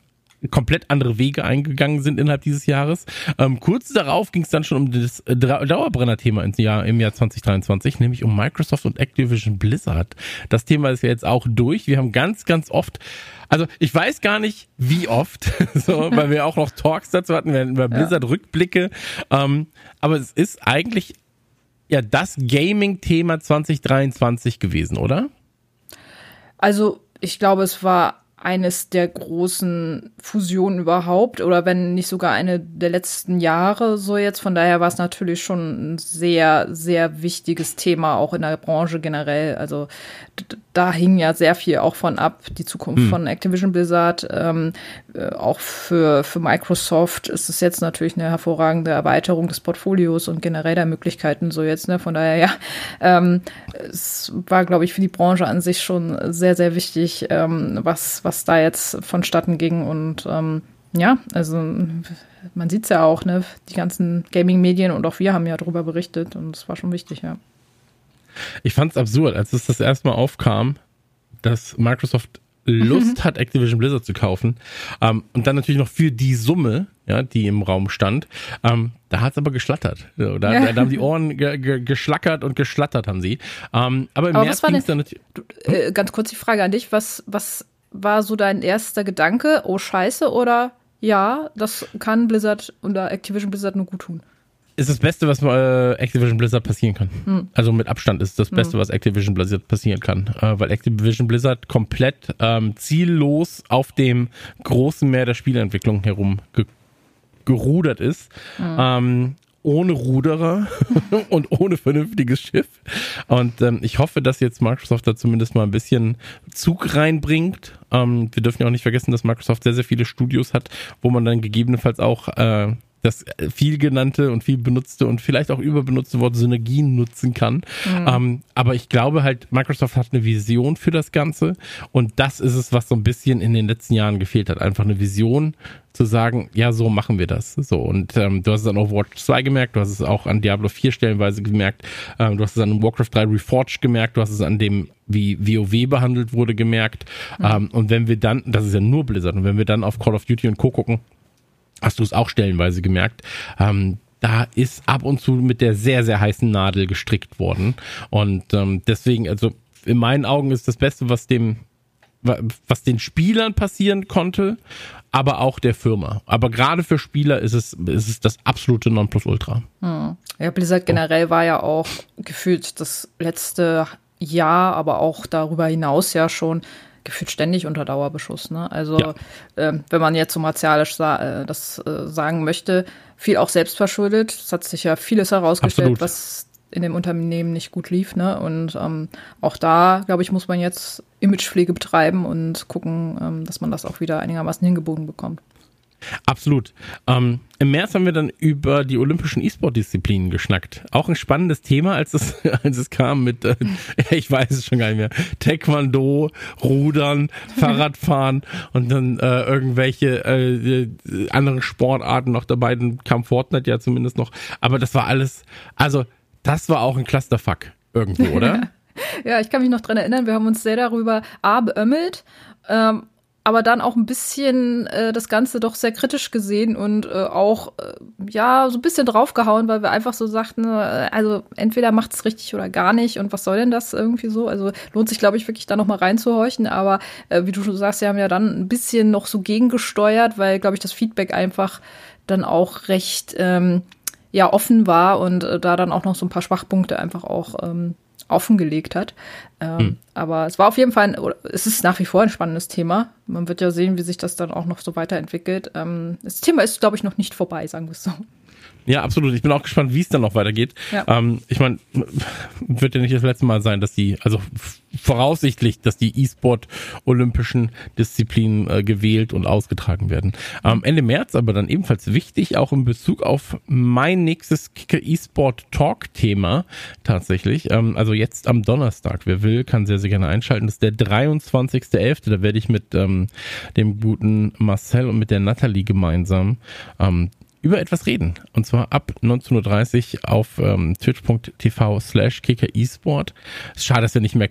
komplett andere Wege eingegangen sind innerhalb dieses Jahres. Ähm, kurz darauf ging es dann schon um das äh, Dauerbrenner-Thema im Jahr, im Jahr 2023, nämlich um Microsoft und Activision Blizzard. Das Thema ist ja jetzt auch durch. Wir haben ganz, ganz oft also ich weiß gar nicht, wie oft, so, weil wir auch noch Talks dazu hatten, wir über Blizzard ja. Rückblicke. Ähm, aber es ist eigentlich ja das Gaming-Thema 2023 gewesen, oder? Also ich glaube, es war eines der großen Fusionen überhaupt oder wenn nicht sogar eine der letzten Jahre so jetzt. Von daher war es natürlich schon ein sehr, sehr wichtiges Thema auch in der Branche generell. Also da hing ja sehr viel auch von ab, die Zukunft hm. von Activision Blizzard. Ähm, äh, auch für, für Microsoft ist es jetzt natürlich eine hervorragende Erweiterung des Portfolios und generell der Möglichkeiten so jetzt. Ne? Von daher, ja, ähm, es war, glaube ich, für die Branche an sich schon sehr, sehr wichtig, ähm, was, was da jetzt vonstatten ging. Und ähm, ja, also man sieht es ja auch, ne? die ganzen Gaming-Medien und auch wir haben ja darüber berichtet und es war schon wichtig, ja. Ich fand es absurd, als es das erste Mal aufkam, dass Microsoft Lust mhm. hat, Activision Blizzard zu kaufen. Ähm, und dann natürlich noch für die Summe, ja, die im Raum stand. Ähm, da hat es aber geschlattert. Da, ja. da, haben die Ohren ge ge geschlackert und geschlattert haben sie. Ähm, aber im aber März ging es dann natürlich. Äh, ganz kurz die Frage an dich. Was, was war so dein erster Gedanke? Oh Scheiße oder ja, das kann Blizzard oder Activision Blizzard nur gut tun? ist das Beste, was äh, Activision Blizzard passieren kann. Hm. Also mit Abstand ist das Beste, hm. was Activision Blizzard passieren kann. Äh, weil Activision Blizzard komplett ähm, ziellos auf dem großen Meer der Spieleentwicklung herum ge gerudert ist. Hm. Ähm, ohne Ruderer und ohne vernünftiges Schiff. Und ähm, ich hoffe, dass jetzt Microsoft da zumindest mal ein bisschen Zug reinbringt. Ähm, wir dürfen ja auch nicht vergessen, dass Microsoft sehr, sehr viele Studios hat, wo man dann gegebenenfalls auch äh, das viel genannte und viel benutzte und vielleicht auch überbenutzte Wort Synergien nutzen kann. Mhm. Ähm, aber ich glaube halt, Microsoft hat eine Vision für das Ganze und das ist es, was so ein bisschen in den letzten Jahren gefehlt hat. Einfach eine Vision zu sagen, ja, so machen wir das. So und ähm, du hast es an Overwatch 2 gemerkt, du hast es auch an Diablo 4 stellenweise gemerkt, ähm, du hast es an Warcraft 3 Reforged gemerkt, du hast es an dem, wie WoW behandelt wurde, gemerkt. Mhm. Ähm, und wenn wir dann, das ist ja nur Blizzard, und wenn wir dann auf Call of Duty und Co. gucken, hast du es auch stellenweise gemerkt. Ähm, da ist ab und zu mit der sehr, sehr heißen Nadel gestrickt worden. Und ähm, deswegen, also in meinen Augen ist das Beste, was dem, was den Spielern passieren konnte, aber auch der Firma. Aber gerade für Spieler ist es, ist es das absolute Nonplusultra. Hm. Ja, Blizzard generell war ja auch gefühlt das letzte Jahr, aber auch darüber hinaus ja schon gefühlt ständig unter Dauerbeschuss. Ne? Also ja. äh, wenn man jetzt so martialisch sa äh, das äh, sagen möchte, viel auch selbstverschuldet. Es hat sich ja vieles herausgestellt, Absolut. was in dem Unternehmen nicht gut lief. Ne? Und ähm, auch da, glaube ich, muss man jetzt Imagepflege betreiben und gucken, ähm, dass man das auch wieder einigermaßen hingebogen bekommt. Absolut. Ähm, Im März haben wir dann über die olympischen E-Sport-Disziplinen geschnackt. Auch ein spannendes Thema, als es, als es kam mit, äh, ich weiß es schon gar nicht mehr, Taekwondo, Rudern, Fahrradfahren und dann äh, irgendwelche äh, anderen Sportarten noch dabei. Dann kam Fortnite ja zumindest noch. Aber das war alles, also das war auch ein Clusterfuck irgendwo, oder? ja, ich kann mich noch dran erinnern, wir haben uns sehr darüber A beömmelt, ähm, aber dann auch ein bisschen äh, das Ganze doch sehr kritisch gesehen und äh, auch äh, ja so ein bisschen draufgehauen, weil wir einfach so sagten, äh, also entweder macht es richtig oder gar nicht und was soll denn das irgendwie so? Also lohnt sich, glaube ich, wirklich da noch mal reinzuhorchen, aber äh, wie du schon sagst, wir haben ja dann ein bisschen noch so gegengesteuert, weil, glaube ich, das Feedback einfach dann auch recht ähm, ja offen war und äh, da dann auch noch so ein paar Schwachpunkte einfach auch ähm, offengelegt hat. Ähm, hm. Aber es war auf jeden Fall, ein, es ist nach wie vor ein spannendes Thema. Man wird ja sehen, wie sich das dann auch noch so weiterentwickelt. Ähm, das Thema ist, glaube ich, noch nicht vorbei, sagen wir es so. Ja, absolut. Ich bin auch gespannt, wie es dann noch weitergeht. Ja. Ähm, ich meine, wird ja nicht das letzte Mal sein, dass die, also voraussichtlich, dass die E-Sport-olympischen Disziplinen äh, gewählt und ausgetragen werden. Ähm, Ende März aber dann ebenfalls wichtig, auch in Bezug auf mein nächstes Kicker E-Sport Talk-Thema tatsächlich. Ähm, also jetzt am Donnerstag. Wer will, kann sehr, sehr gerne einschalten. Das ist der 23.11. Da werde ich mit ähm, dem guten Marcel und mit der Natalie gemeinsam ähm, über etwas reden. Und zwar ab 19.30 Uhr auf ähm, twitch.tv slash kicker esport. Schade, dass wir nicht mehr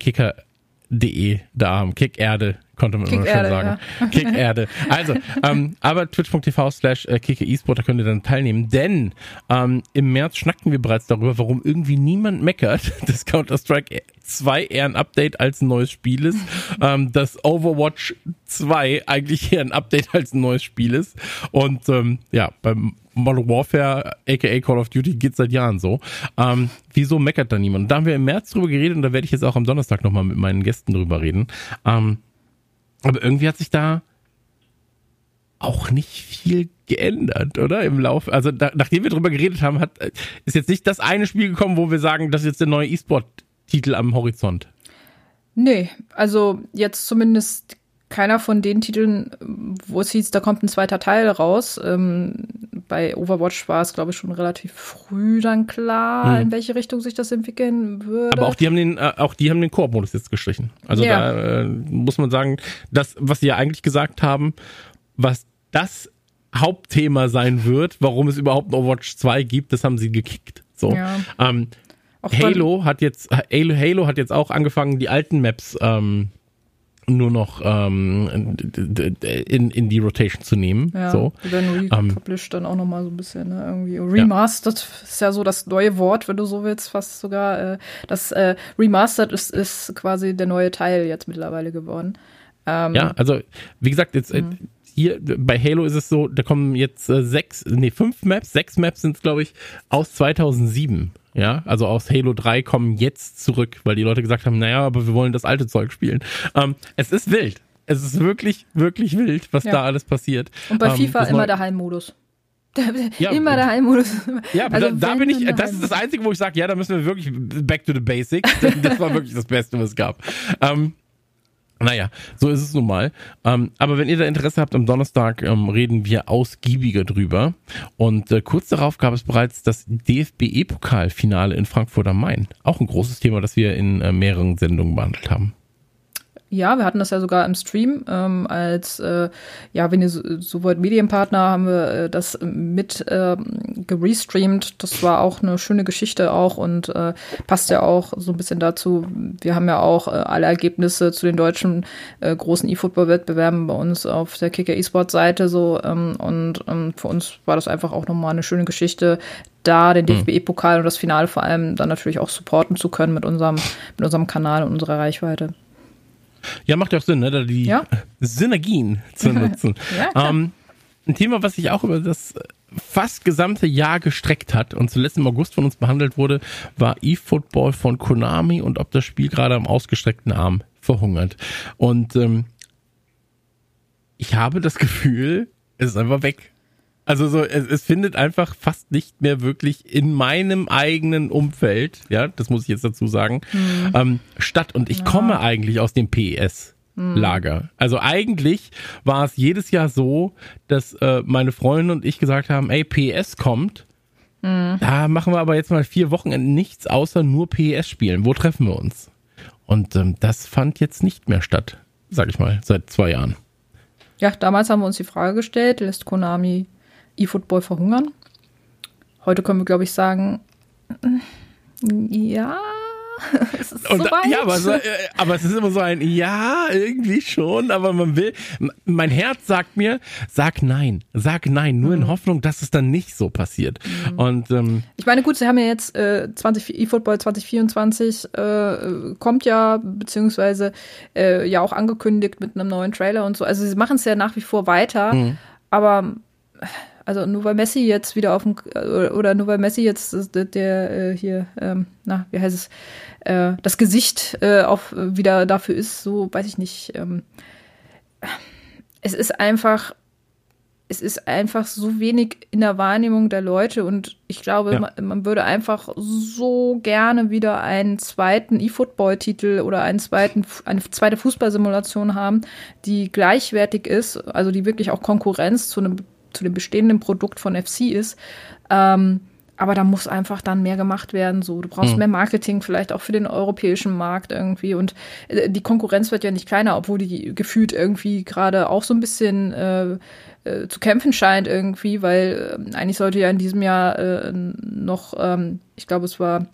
kicker.de da haben. Kickerde konnte man immer schon sagen. Ja. Kickerde. Also, ähm, aber twitch.tv slash äh, kicker esport, da könnt ihr dann teilnehmen. Denn ähm, im März schnackten wir bereits darüber, warum irgendwie niemand meckert, dass Counter-Strike 2 eher ein Update als ein neues Spiel ist. ähm, dass Overwatch 2 eigentlich eher ein Update als ein neues Spiel ist. Und ähm, ja, beim Modern Warfare, aka Call of Duty, geht seit Jahren so. Ähm, wieso meckert da niemand? da haben wir im März drüber geredet und da werde ich jetzt auch am Donnerstag nochmal mit meinen Gästen drüber reden. Ähm, aber irgendwie hat sich da auch nicht viel geändert, oder? Im Laufe, also da, nachdem wir drüber geredet haben, hat, ist jetzt nicht das eine Spiel gekommen, wo wir sagen, das ist jetzt der neue E-Sport-Titel am Horizont. Nee, also jetzt zumindest keiner von den Titeln, wo es hieß, da kommt ein zweiter Teil raus. Ähm, bei Overwatch war es, glaube ich, schon relativ früh dann klar, hm. in welche Richtung sich das entwickeln würde. Aber auch die haben den, äh, auch die haben den Koop-Modus jetzt gestrichen. Also ja. da äh, muss man sagen, das, was sie ja eigentlich gesagt haben, was das Hauptthema sein wird, warum es überhaupt Overwatch 2 gibt, das haben sie gekickt. So. Ja. Ähm, Halo hat jetzt Halo, Halo hat jetzt auch angefangen, die alten Maps ähm, nur noch ähm, in, in die Rotation zu nehmen. Ja, so. werden republished ähm, dann auch nochmal so ein bisschen, ne? Irgendwie. Remastered ja. ist ja so das neue Wort, wenn du so willst, fast sogar. Äh, das äh, Remastered ist, ist quasi der neue Teil jetzt mittlerweile geworden. Ähm, ja, also wie gesagt, jetzt äh, mhm. hier bei Halo ist es so, da kommen jetzt äh, sechs, nee, fünf Maps, sechs Maps sind es, glaube ich, aus 2007. Ja, also aus Halo 3 kommen jetzt zurück, weil die Leute gesagt haben, naja, aber wir wollen das alte Zeug spielen. Ähm, es ist wild. Es ist wirklich, wirklich wild, was ja. da alles passiert. Und bei ähm, FIFA immer der Heimmodus. Ja, immer der Heimmodus. Ja, also da, da bin ich, das ist das Einzige, wo ich sage, ja, da müssen wir wirklich back to the basics. Das war wirklich das Beste, was es gab. Ähm, naja, so ist es nun mal. Ähm, aber wenn ihr da Interesse habt, am Donnerstag ähm, reden wir ausgiebiger drüber. Und äh, kurz darauf gab es bereits das DFB-E-Pokalfinale in Frankfurt am Main. Auch ein großes Thema, das wir in äh, mehreren Sendungen behandelt haben. Ja, wir hatten das ja sogar im Stream ähm, als äh, ja, wenn ihr so, so wollt, Medienpartner haben wir äh, das mit äh, gerestreamt. Das war auch eine schöne Geschichte auch und äh, passt ja auch so ein bisschen dazu. Wir haben ja auch äh, alle Ergebnisse zu den deutschen äh, großen E-Football-Wettbewerben bei uns auf der Kicker E-Sport-Seite so ähm, und ähm, für uns war das einfach auch nochmal eine schöne Geschichte, da den hm. DFB-Pokal und das Finale vor allem dann natürlich auch supporten zu können mit unserem, mit unserem Kanal und unserer Reichweite. Ja, macht ja auch Sinn, ne? da die ja. Synergien zu nutzen. ja, ähm, ein Thema, was sich auch über das fast gesamte Jahr gestreckt hat und zuletzt im August von uns behandelt wurde, war eFootball von Konami und ob das Spiel gerade am ausgestreckten Arm verhungert. Und ähm, ich habe das Gefühl, es ist einfach weg. Also so, es, es findet einfach fast nicht mehr wirklich in meinem eigenen Umfeld, ja, das muss ich jetzt dazu sagen, mhm. ähm, statt. Und ich ja. komme eigentlich aus dem PES. Lager. Also eigentlich war es jedes Jahr so, dass äh, meine Freundin und ich gesagt haben, ey, PES kommt. Mhm. Da machen wir aber jetzt mal vier Wochen nichts außer nur PES spielen. Wo treffen wir uns? Und ähm, das fand jetzt nicht mehr statt, sag ich mal, seit zwei Jahren. Ja, damals haben wir uns die Frage gestellt, lässt Konami E-Football verhungern. Heute können wir, glaube ich, sagen, ja, es ist so da, ja, aber, so, äh, aber es ist immer so ein Ja, irgendwie schon, aber man will. Mein Herz sagt mir, sag nein, sag nein, nur Mhm. in Hoffnung, dass es dann nicht so passiert. Und ähm, Ich meine, gut, sie haben ja jetzt äh, 20, eFootball 2024 äh, kommt ja, beziehungsweise äh, ja auch angekündigt mit einem neuen Trailer und so. Also sie machen es ja nach wie vor weiter, Mhm. aber also nur weil Messi jetzt wieder auf dem äh, oder nur weil Messi jetzt das- der, der äh, hier, ähm, na, wie heißt es, äh, das Gesicht äh, auf wieder dafür ist, so weiß ich nicht. Ähm, es ist einfach es ist einfach so wenig in der Wahrnehmung der Leute und ich glaube, Ja. man, man würde einfach so gerne wieder einen zweiten E-Football-Titel oder einen zweiten, eine zweite Fußballsimulation haben, die gleichwertig ist, also die wirklich auch Konkurrenz zu einem, zu dem bestehenden Produkt von FC ist. Ähm, aber da muss einfach dann mehr gemacht werden. So, du brauchst mehr Marketing, vielleicht auch für den europäischen Markt irgendwie. Und äh, die Konkurrenz wird ja nicht kleiner, obwohl die gefühlt irgendwie gerade auch so ein bisschen äh, äh, zu kämpfen scheint irgendwie, weil äh, eigentlich sollte ja in diesem Jahr äh, noch, ähm, ich glaube, es war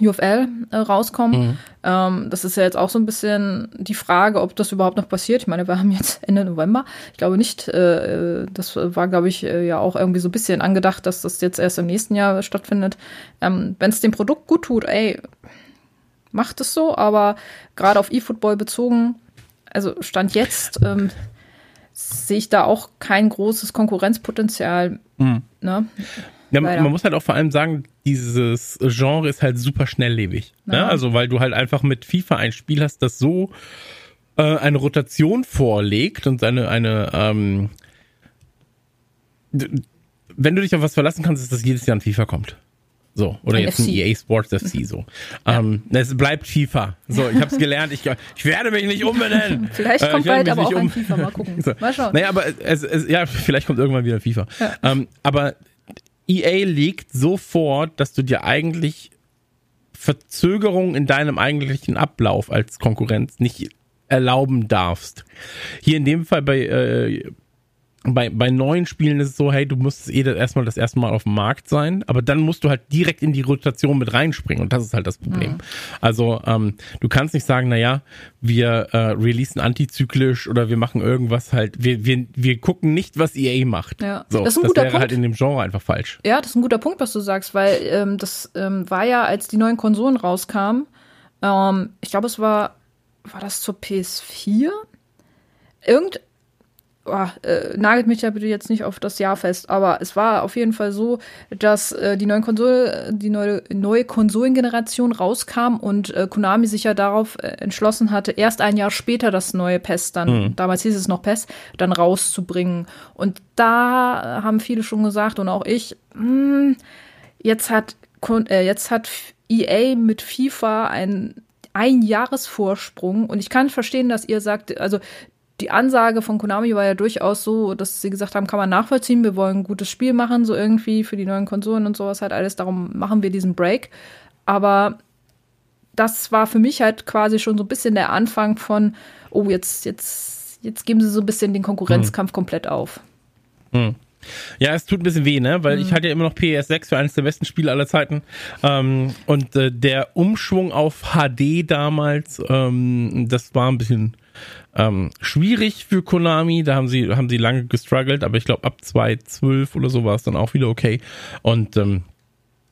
UFL äh, rauskommen. Ähm, das ist ja jetzt auch so ein bisschen die Frage, ob das überhaupt noch passiert. Ich meine, wir haben jetzt Ende November. Ich glaube nicht. Äh, das war, glaube ich, äh, ja auch irgendwie so ein bisschen angedacht, dass das jetzt erst im nächsten Jahr stattfindet. Ähm, Wenn es dem Produkt gut tut, ey, macht es so. Aber gerade auf E-Football bezogen, also Stand jetzt, ähm, sehe ich da auch kein großes Konkurrenzpotenzial. Ne? Ja, man muss halt auch vor allem sagen, dieses Genre ist halt super schnelllebig. Ne? Ja. Also, weil du halt einfach mit FIFA ein Spiel hast, das so äh, eine Rotation vorlegt und eine, eine ähm, wenn du dich auf was verlassen kannst, ist, dass jedes Jahr ein FIFA kommt. So, oder Ein jetzt ein FC. EA Sports FC so. Ähm, es bleibt FIFA. So, ich habe es gelernt, ich, ich werde mich nicht umbenennen. Vielleicht Äh, kommt werde bald aber auch nicht ein um- FIFA. Mal gucken. so. Mal schauen. Naja, aber es, es, ja, vielleicht kommt irgendwann wieder FIFA. Ähm, aber EA legt so vor, dass du dir eigentlich Verzögerungen in deinem eigentlichen Ablauf als Konkurrenz nicht erlauben darfst. Hier in dem Fall bei, äh, bei, bei neuen Spielen ist es so, hey, du musst eh das erstmal das erste Mal auf dem Markt sein, aber dann musst du halt direkt in die Rotation mit reinspringen und das ist halt das Problem. Also ähm, du kannst nicht sagen, naja, wir äh, releasen antizyklisch oder wir machen irgendwas halt, wir, wir, wir gucken nicht, was EA macht. Ja. So, Das ist ein guter wäre halt Punkt. in dem Genre einfach falsch. Ja, das ist ein guter Punkt, was du sagst, weil ähm, das ähm, war ja, als die neuen Konsolen rauskamen, ähm, ich glaube, es war, war das zur PS4? Irgend, oh, äh, nagelt mich da bitte jetzt nicht auf das Jahr fest, aber es war auf jeden Fall so, dass äh, die neuen Konsole, die neue, neue Konsolengeneration rauskam und äh, Konami sich ja darauf äh, entschlossen hatte, erst ein Jahr später das neue PES dann, damals hieß es noch PES, dann rauszubringen. Und da haben viele schon gesagt und auch ich, hm, jetzt hat äh, jetzt hat EA mit FIFA ein ein Jahresvorsprung und ich kann verstehen, dass ihr sagt, also die Ansage von Konami war ja durchaus so, dass sie gesagt haben, kann man nachvollziehen, wir wollen ein gutes Spiel machen, so irgendwie für die neuen Konsolen und sowas halt alles, darum machen wir diesen Break. Aber das war für mich halt quasi schon so ein bisschen der Anfang von, oh, jetzt, jetzt, jetzt geben sie so ein bisschen den Konkurrenzkampf komplett auf. Ja, es tut ein bisschen weh, ne? Weil Mhm. ich hatte ja immer noch PS6 für eines der besten Spiele aller Zeiten. Ähm, und äh, der Umschwung auf HD damals, ähm, das war ein bisschen ähm, schwierig für Konami. Da haben sie, haben sie lange gestruggelt, aber ich glaube ab 2012 oder so war es dann auch wieder okay. Und ähm,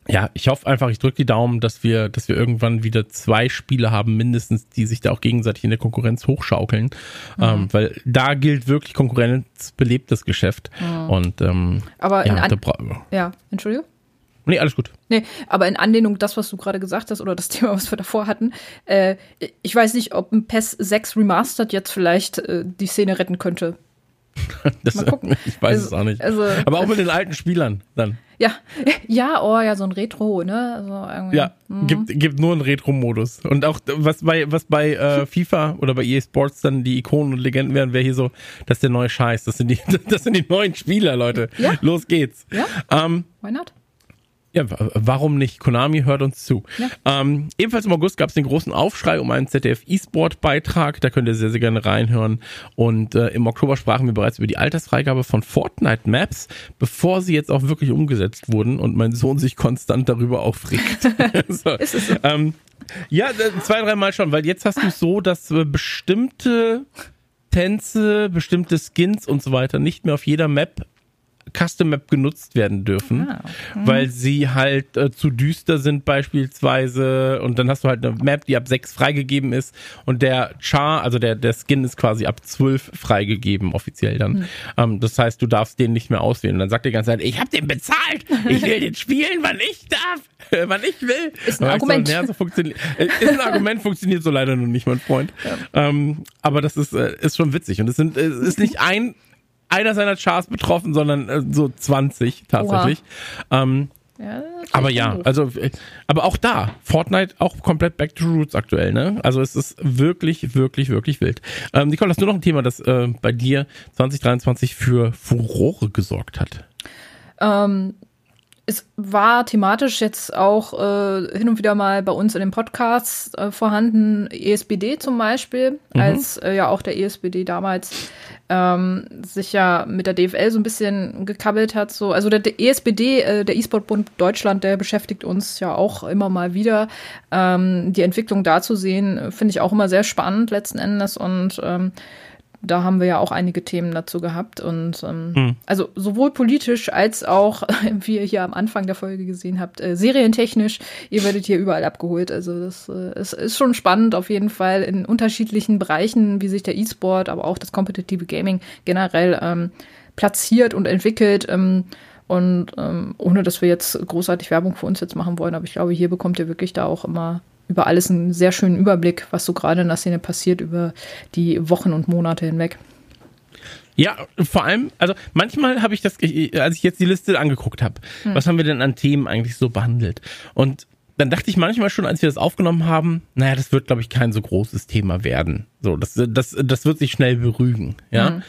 ja, ich hoffe einfach, ich drücke die Daumen, dass wir, dass wir irgendwann wieder zwei Spiele haben, mindestens, die sich da auch gegenseitig in der Konkurrenz hochschaukeln. Mhm. Ähm, weil da gilt wirklich Konkurrenz belebt das Geschäft. Und ähm, Aber ja, ja, Entschuldigung? Nee, alles gut. Nee, aber in Anlehnung das, was du gerade gesagt hast, oder das Thema, was wir davor hatten, äh, ich weiß nicht, ob ein PES 6 Remastered jetzt vielleicht äh, die Szene retten könnte. Das, Mal gucken. ich weiß Also- es auch nicht. also- Aber auch mit den alten Spielern dann. Ja, ja, oh ja, so ein Retro, ne? Also. Ja, gibt, gibt nur einen Retro-Modus. Und auch was bei, was bei äh, FIFA oder bei EA Sports dann die Ikonen und Legenden werden, wäre hier so, das ist der neue Scheiß. Das sind die, das sind die neuen Spieler, Leute. Ja. Los geht's. Ja. Ähm, Why not? Ja, warum nicht? Konami hört uns zu. Ja. Ähm, ebenfalls im August gab es den großen Aufschrei um einen ZDF E-Sport-Beitrag. Da könnt ihr sehr, sehr gerne reinhören. Und äh, im Oktober sprachen wir bereits über die Altersfreigabe von Fortnite Maps, bevor sie jetzt auch wirklich umgesetzt wurden und mein Sohn sich konstant darüber aufregt. so. Ist es so? Ähm, ja, zwei, dreimal schon, weil jetzt hast du es so, dass äh, bestimmte Tänze, bestimmte Skins und so weiter nicht mehr auf jeder Map Custom Map genutzt werden dürfen, ah, okay. weil sie halt äh, zu düster sind beispielsweise und dann hast du halt eine Map, die ab 6 freigegeben ist und der Char, also der, der Skin ist quasi ab 12 freigegeben offiziell dann. Hm. Ähm, das heißt, du darfst den nicht mehr auswählen. Und dann sagt die ganze Zeit, ich habe den bezahlt, ich will den spielen, wann ich darf, wann ich will. Ist ein Argument. So, ja, so funktioniert, äh, ist ein Argument, funktioniert so leider noch nicht, mein Freund. Ja. Ähm, aber das ist, äh, ist schon witzig und es sind, es ist nicht ein einer seiner Chars betroffen, sondern äh, so 20 tatsächlich. Ähm, ja, aber ja, also, äh, aber auch da, Fortnite auch komplett back to roots aktuell, ne? Also es ist wirklich, wirklich, wirklich wild. Ähm, Nicole, hast du noch ein Thema, das äh, bei dir 2023 für Furore gesorgt hat? Ähm, es war thematisch jetzt auch äh, hin und wieder mal bei uns in den Podcasts äh, vorhanden, ESBD zum Beispiel, mhm. als äh, ja auch der ESBD damals ähm, sich ja mit der DFL so ein bisschen gekabbelt hat. So. Also der, der ESBD, äh, der E-Sport-Bund Deutschland, der beschäftigt uns ja auch immer mal wieder. Ähm, die Entwicklung da zu sehen, finde ich auch immer sehr spannend letzten Endes und ähm, da haben wir ja auch einige Themen dazu gehabt. Und ähm, hm. also sowohl politisch als auch, wie ihr hier am Anfang der Folge gesehen habt, äh, serientechnisch, ihr werdet hier überall abgeholt. Also das äh, ist, ist schon spannend auf jeden Fall in unterschiedlichen Bereichen, wie sich der E-Sport, aber auch das kompetitive Gaming generell ähm, platziert und entwickelt. Ähm, und ähm, ohne dass wir jetzt großartig Werbung für uns jetzt machen wollen, aber ich glaube, hier bekommt ihr wirklich da auch immer über alles einen sehr schönen Überblick, was so gerade in der Szene passiert über die Wochen und Monate hinweg. Ja, vor allem, also manchmal habe ich das, als ich jetzt die Liste angeguckt habe, hm. was haben wir denn an Themen eigentlich so behandelt? Und dann dachte ich manchmal schon, als wir das aufgenommen haben, naja, das wird, glaube ich, kein so großes Thema werden. So, das, das, das wird sich schnell berügen, ja. Mhm.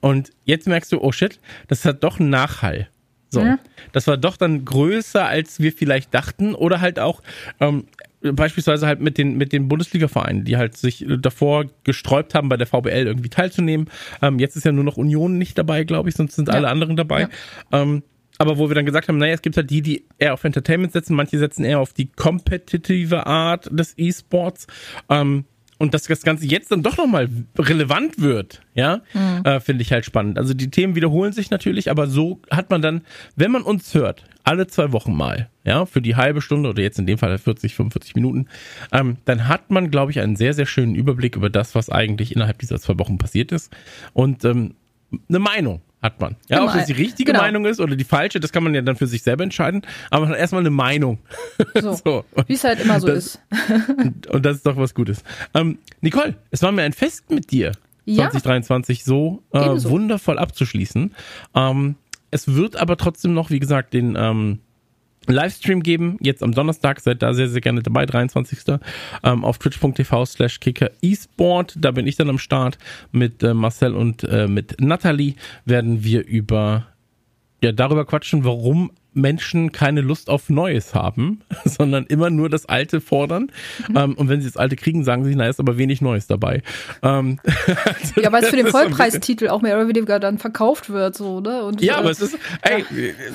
Und jetzt merkst du, oh shit, das hat doch einen Nachhall. So, ja. das war doch dann größer, als wir vielleicht dachten, oder halt auch, ähm, beispielsweise halt mit den, mit den Bundesliga-Vereinen, die halt sich davor gesträubt haben, bei der VBL irgendwie teilzunehmen. Ähm, jetzt ist ja nur noch Union nicht dabei, glaube ich, sonst sind ja. alle anderen dabei. Ja. Ähm, aber wo wir dann gesagt haben, naja, es gibt halt die, die eher auf Entertainment setzen, manche setzen eher auf die kompetitive Art des E-Sports. Ähm, und dass das Ganze jetzt dann doch nochmal relevant wird, ja, mhm. äh, finde ich halt spannend. Also die Themen wiederholen sich natürlich, aber so hat man dann, wenn man uns hört, alle zwei Wochen mal, ja, für die halbe Stunde oder jetzt in dem Fall 40, 45 Minuten, ähm, dann hat man, glaube ich, einen sehr, sehr schönen Überblick über das, was eigentlich innerhalb dieser zwei Wochen passiert ist und ähm, eine Meinung hat man. Ja, ob das die richtige genau. Meinung ist oder die falsche, das kann man ja dann für sich selber entscheiden. Aber man hat erstmal eine Meinung. So, so. wie es halt immer so das, ist. und, und, das ist doch was Gutes. Ähm, Nicole, es war mir ein Fest mit dir, ja. 2023 so äh, wundervoll abzuschließen. Ähm, es wird aber trotzdem noch, wie gesagt, den ähm, Livestream geben, jetzt am Donnerstag, seid da sehr, sehr gerne dabei, 23. Ähm, auf twitch.tv slash kicker esport, da bin ich dann am Start mit äh, Marcel und äh, mit Natalie werden wir über ja darüber quatschen, warum Menschen keine Lust auf Neues haben, sondern immer nur das Alte fordern. Mhm. Ähm, und wenn sie das Alte kriegen, sagen sie, na, ist aber wenig Neues dabei. Ähm, also ja, weil es für den Vollpreistitel auch mehr oder weniger dann verkauft wird, so, ne? Und, ja, aber es ist, ey, ja.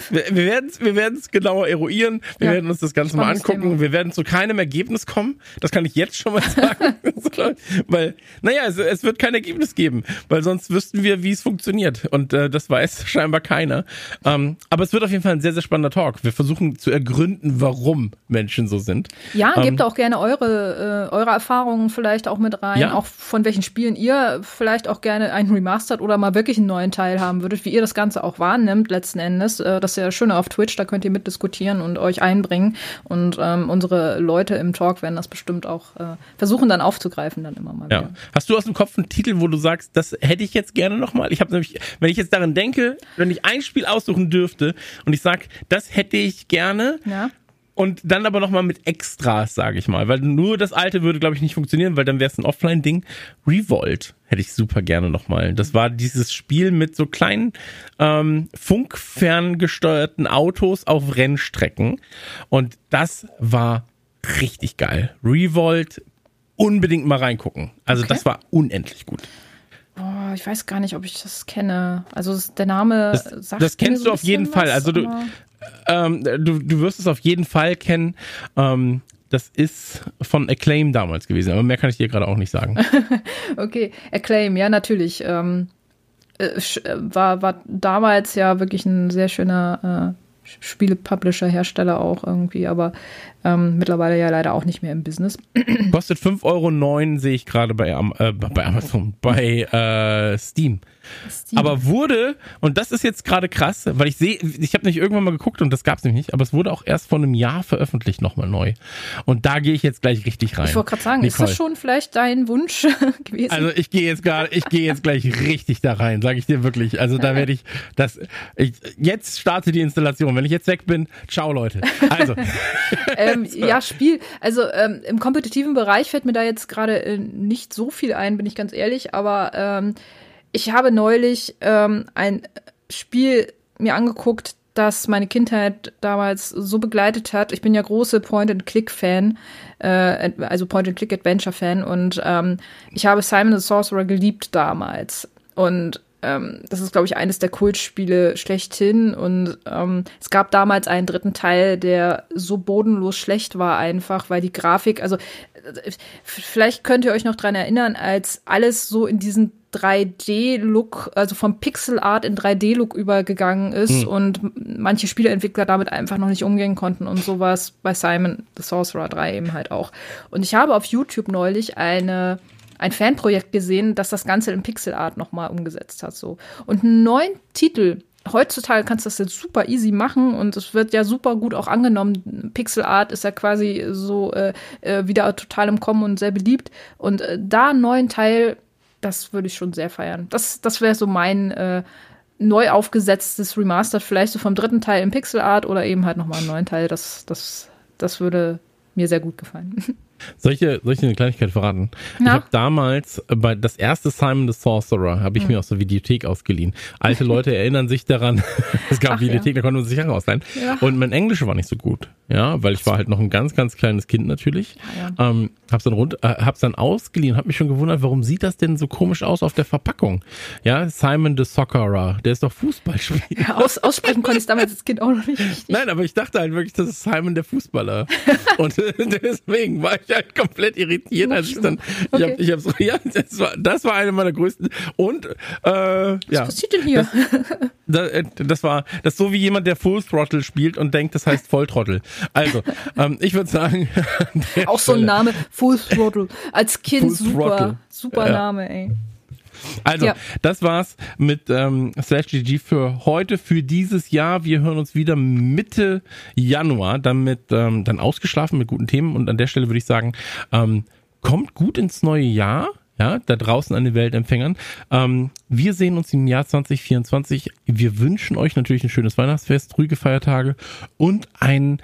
wir werden es wir werden's genauer eruieren, wir ja. werden uns das Ganze Spannendes mal angucken, Thema. wir werden zu keinem Ergebnis kommen, das kann ich jetzt schon mal sagen, weil, naja, es, es wird kein Ergebnis geben, weil sonst wüssten wir, wie es funktioniert und äh, das weiß scheinbar keiner. Ähm, aber es wird auf jeden Fall ein sehr, sehr spannender Talk. Wir versuchen zu ergründen, warum Menschen so sind. Ja, ähm, gebt auch gerne eure, äh, eure Erfahrungen vielleicht auch mit rein. Ja. Auch von welchen Spielen ihr vielleicht auch gerne einen Remastered oder mal wirklich einen neuen Teil haben würdet, wie ihr das Ganze auch wahrnimmt letzten Endes. Äh, das ist ja schön auf Twitch, da könnt ihr mitdiskutieren und euch einbringen. Und ähm, unsere Leute im Talk werden das bestimmt auch äh, versuchen dann aufzugreifen dann immer mal ja. wieder. Hast du aus dem Kopf einen Titel, wo du sagst, das hätte ich jetzt gerne nochmal? Ich habe nämlich, wenn ich jetzt daran denke, wenn ich ein Spiel aussuchen dürfte und ich sage, das hätte ich gerne. Ja. und dann aber nochmal mit Extras, sage ich mal. Weil nur das alte würde, glaube ich, nicht funktionieren, weil dann wäre es ein Offline-Ding. Revolt hätte ich super gerne nochmal. Das war dieses Spiel mit so kleinen ähm, funkferngesteuerten Autos auf Rennstrecken. Und das war richtig geil. Revolt, unbedingt mal reingucken. Also okay. das war unendlich gut. Oh, ich weiß gar nicht, ob ich das kenne. Also der Name das, sagt Das kennst so du auf jeden was, Fall. Also du, ähm, du, du wirst es auf jeden Fall kennen. Ähm, das ist von Acclaim damals gewesen, aber mehr kann ich dir gerade auch nicht sagen. okay, Acclaim, ja, natürlich. Ähm, äh, äh, war, war damals ja wirklich ein sehr schöner äh, Spiele-Publisher, Hersteller auch irgendwie, aber ähm, mittlerweile ja leider auch nicht mehr im Business. Kostet 5,09 Euro, sehe ich gerade bei, äh, bei Amazon, bei äh, Steam. Steam. Aber wurde, und das ist jetzt gerade krass, weil ich sehe, ich habe nicht irgendwann mal geguckt und das gab es nämlich nicht, aber es wurde auch erst vor einem Jahr veröffentlicht nochmal neu. Und da gehe ich jetzt gleich richtig rein. Ich wollte gerade sagen, Nicole. ist das schon vielleicht dein Wunsch gewesen? Also ich gehe jetzt gerade, ich gehe jetzt gleich richtig da rein, sage ich dir wirklich. Also da werde ich, das, ich, jetzt starte die Installation. Wenn ich jetzt weg bin, ciao Leute. Also. ähm, ja, Spiel, also ähm, im kompetitiven Bereich fällt mir da jetzt gerade äh, nicht so viel ein, bin ich ganz ehrlich, aber ähm, ich habe neulich ähm, ein Spiel mir angeguckt, das meine Kindheit damals so begleitet hat. Ich bin ja große Point-and-Click-Fan, äh, also Point-and-Click-Adventure-Fan und ähm, ich habe Simon the Sorcerer geliebt damals. Und ähm, das ist, glaube ich, eines der Kultspiele schlechthin. Und ähm, es gab damals einen dritten Teil, der so bodenlos schlecht war, einfach, weil die Grafik, also äh, vielleicht könnt ihr euch noch dran erinnern, als alles so in diesen 3D-Look, also vom Pixel-Art in 3D-Look übergegangen ist mhm. und manche Spieleentwickler damit einfach noch nicht umgehen konnten und sowas bei Simon the Sorcerer 3 eben halt auch. Und ich habe auf YouTube neulich eine ein Fanprojekt gesehen, das das Ganze in Pixel-Art nochmal umgesetzt hat. So. Und einen neuen Titel heutzutage kannst du das jetzt super easy machen und es wird ja super gut auch angenommen. Pixel Art ist ja quasi so äh, äh, wieder total im Kommen und sehr beliebt. Und äh, da einen neuen Teil das würde ich schon sehr feiern. Das, das wäre so mein äh, neu aufgesetztes Remastered, vielleicht so vom dritten Teil im Pixel Art oder eben halt nochmal einen neuen Teil. Das, das, das würde mir sehr gut gefallen. Solche, solche eine Kleinigkeit verraten? Na? Ich habe damals bei das erste Simon the Sorcerer habe ich hm. mir aus der Videothek ausgeliehen. Alte Leute erinnern sich daran, es gab Ach, Videothek, ja. da konnte man sich Sachen ausleihen. Ja. Und mein Englisch war nicht so gut, ja, weil ich war halt noch ein ganz, ganz kleines Kind natürlich. Ja, ähm, hab's dann rund, äh, hab's dann ausgeliehen, hab mich schon gewundert, warum sieht das denn so komisch aus auf der Verpackung? Ja, Simon the Soccerer, der ist doch Fußballspieler. Ja, aus, aussprechen konnte ich damals als Kind auch noch nicht richtig. Nein, aber ich dachte halt wirklich, das ist Simon der Fußballer. Und deswegen war ich halt komplett irritiert, als ich dann, ich okay. hab, ich hab so, ja, das war, das war eine meiner größten, und, äh, Was ja. passiert denn hier? Das, das, das, war, das ist so wie jemand, der Full Throttle spielt und denkt, das heißt Volltrottel. Also, ähm, ich würde sagen. Auch so ein Name, Full Throttle. Als Kind Full super, Throttle. super ja. Name, ey. Also, ja. das war's mit ähm, Slash GG für heute, für dieses Jahr. Wir hören uns wieder Mitte Januar, damit ähm, dann ausgeschlafen mit guten Themen. Und an der Stelle würde ich sagen, ähm, kommt gut ins neue Jahr. Ja, da draußen an den Weltempfängern. Ähm, wir sehen uns im Jahr 2024. Wir wünschen euch natürlich ein schönes Weihnachtsfest, ruhige Feiertage und einen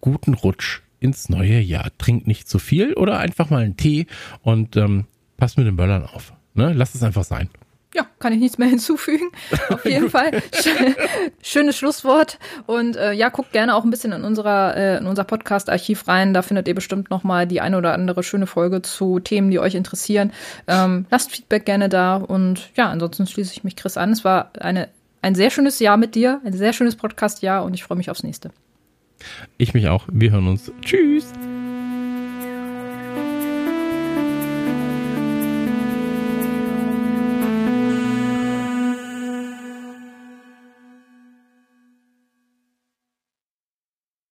guten Rutsch ins neue Jahr. Trinkt nicht zu viel oder einfach mal einen Tee und ähm, passt mit den Böllern auf. Ne? Lass es einfach sein. Ja, kann ich nichts mehr hinzufügen. Auf jeden Fall. Schönes Schlusswort. Und äh, ja, guckt gerne auch ein bisschen in, unserer, äh, in unser Podcast-Archiv rein. Da findet ihr bestimmt noch mal die eine oder andere schöne Folge zu Themen, die euch interessieren. Ähm, lasst Feedback gerne da. Und ja, ansonsten schließe ich mich Chris an. Es war eine, ein sehr schönes Jahr mit dir, ein sehr schönes Podcast-Jahr und ich freue mich aufs nächste. Ich mich auch. Wir hören uns. Tschüss.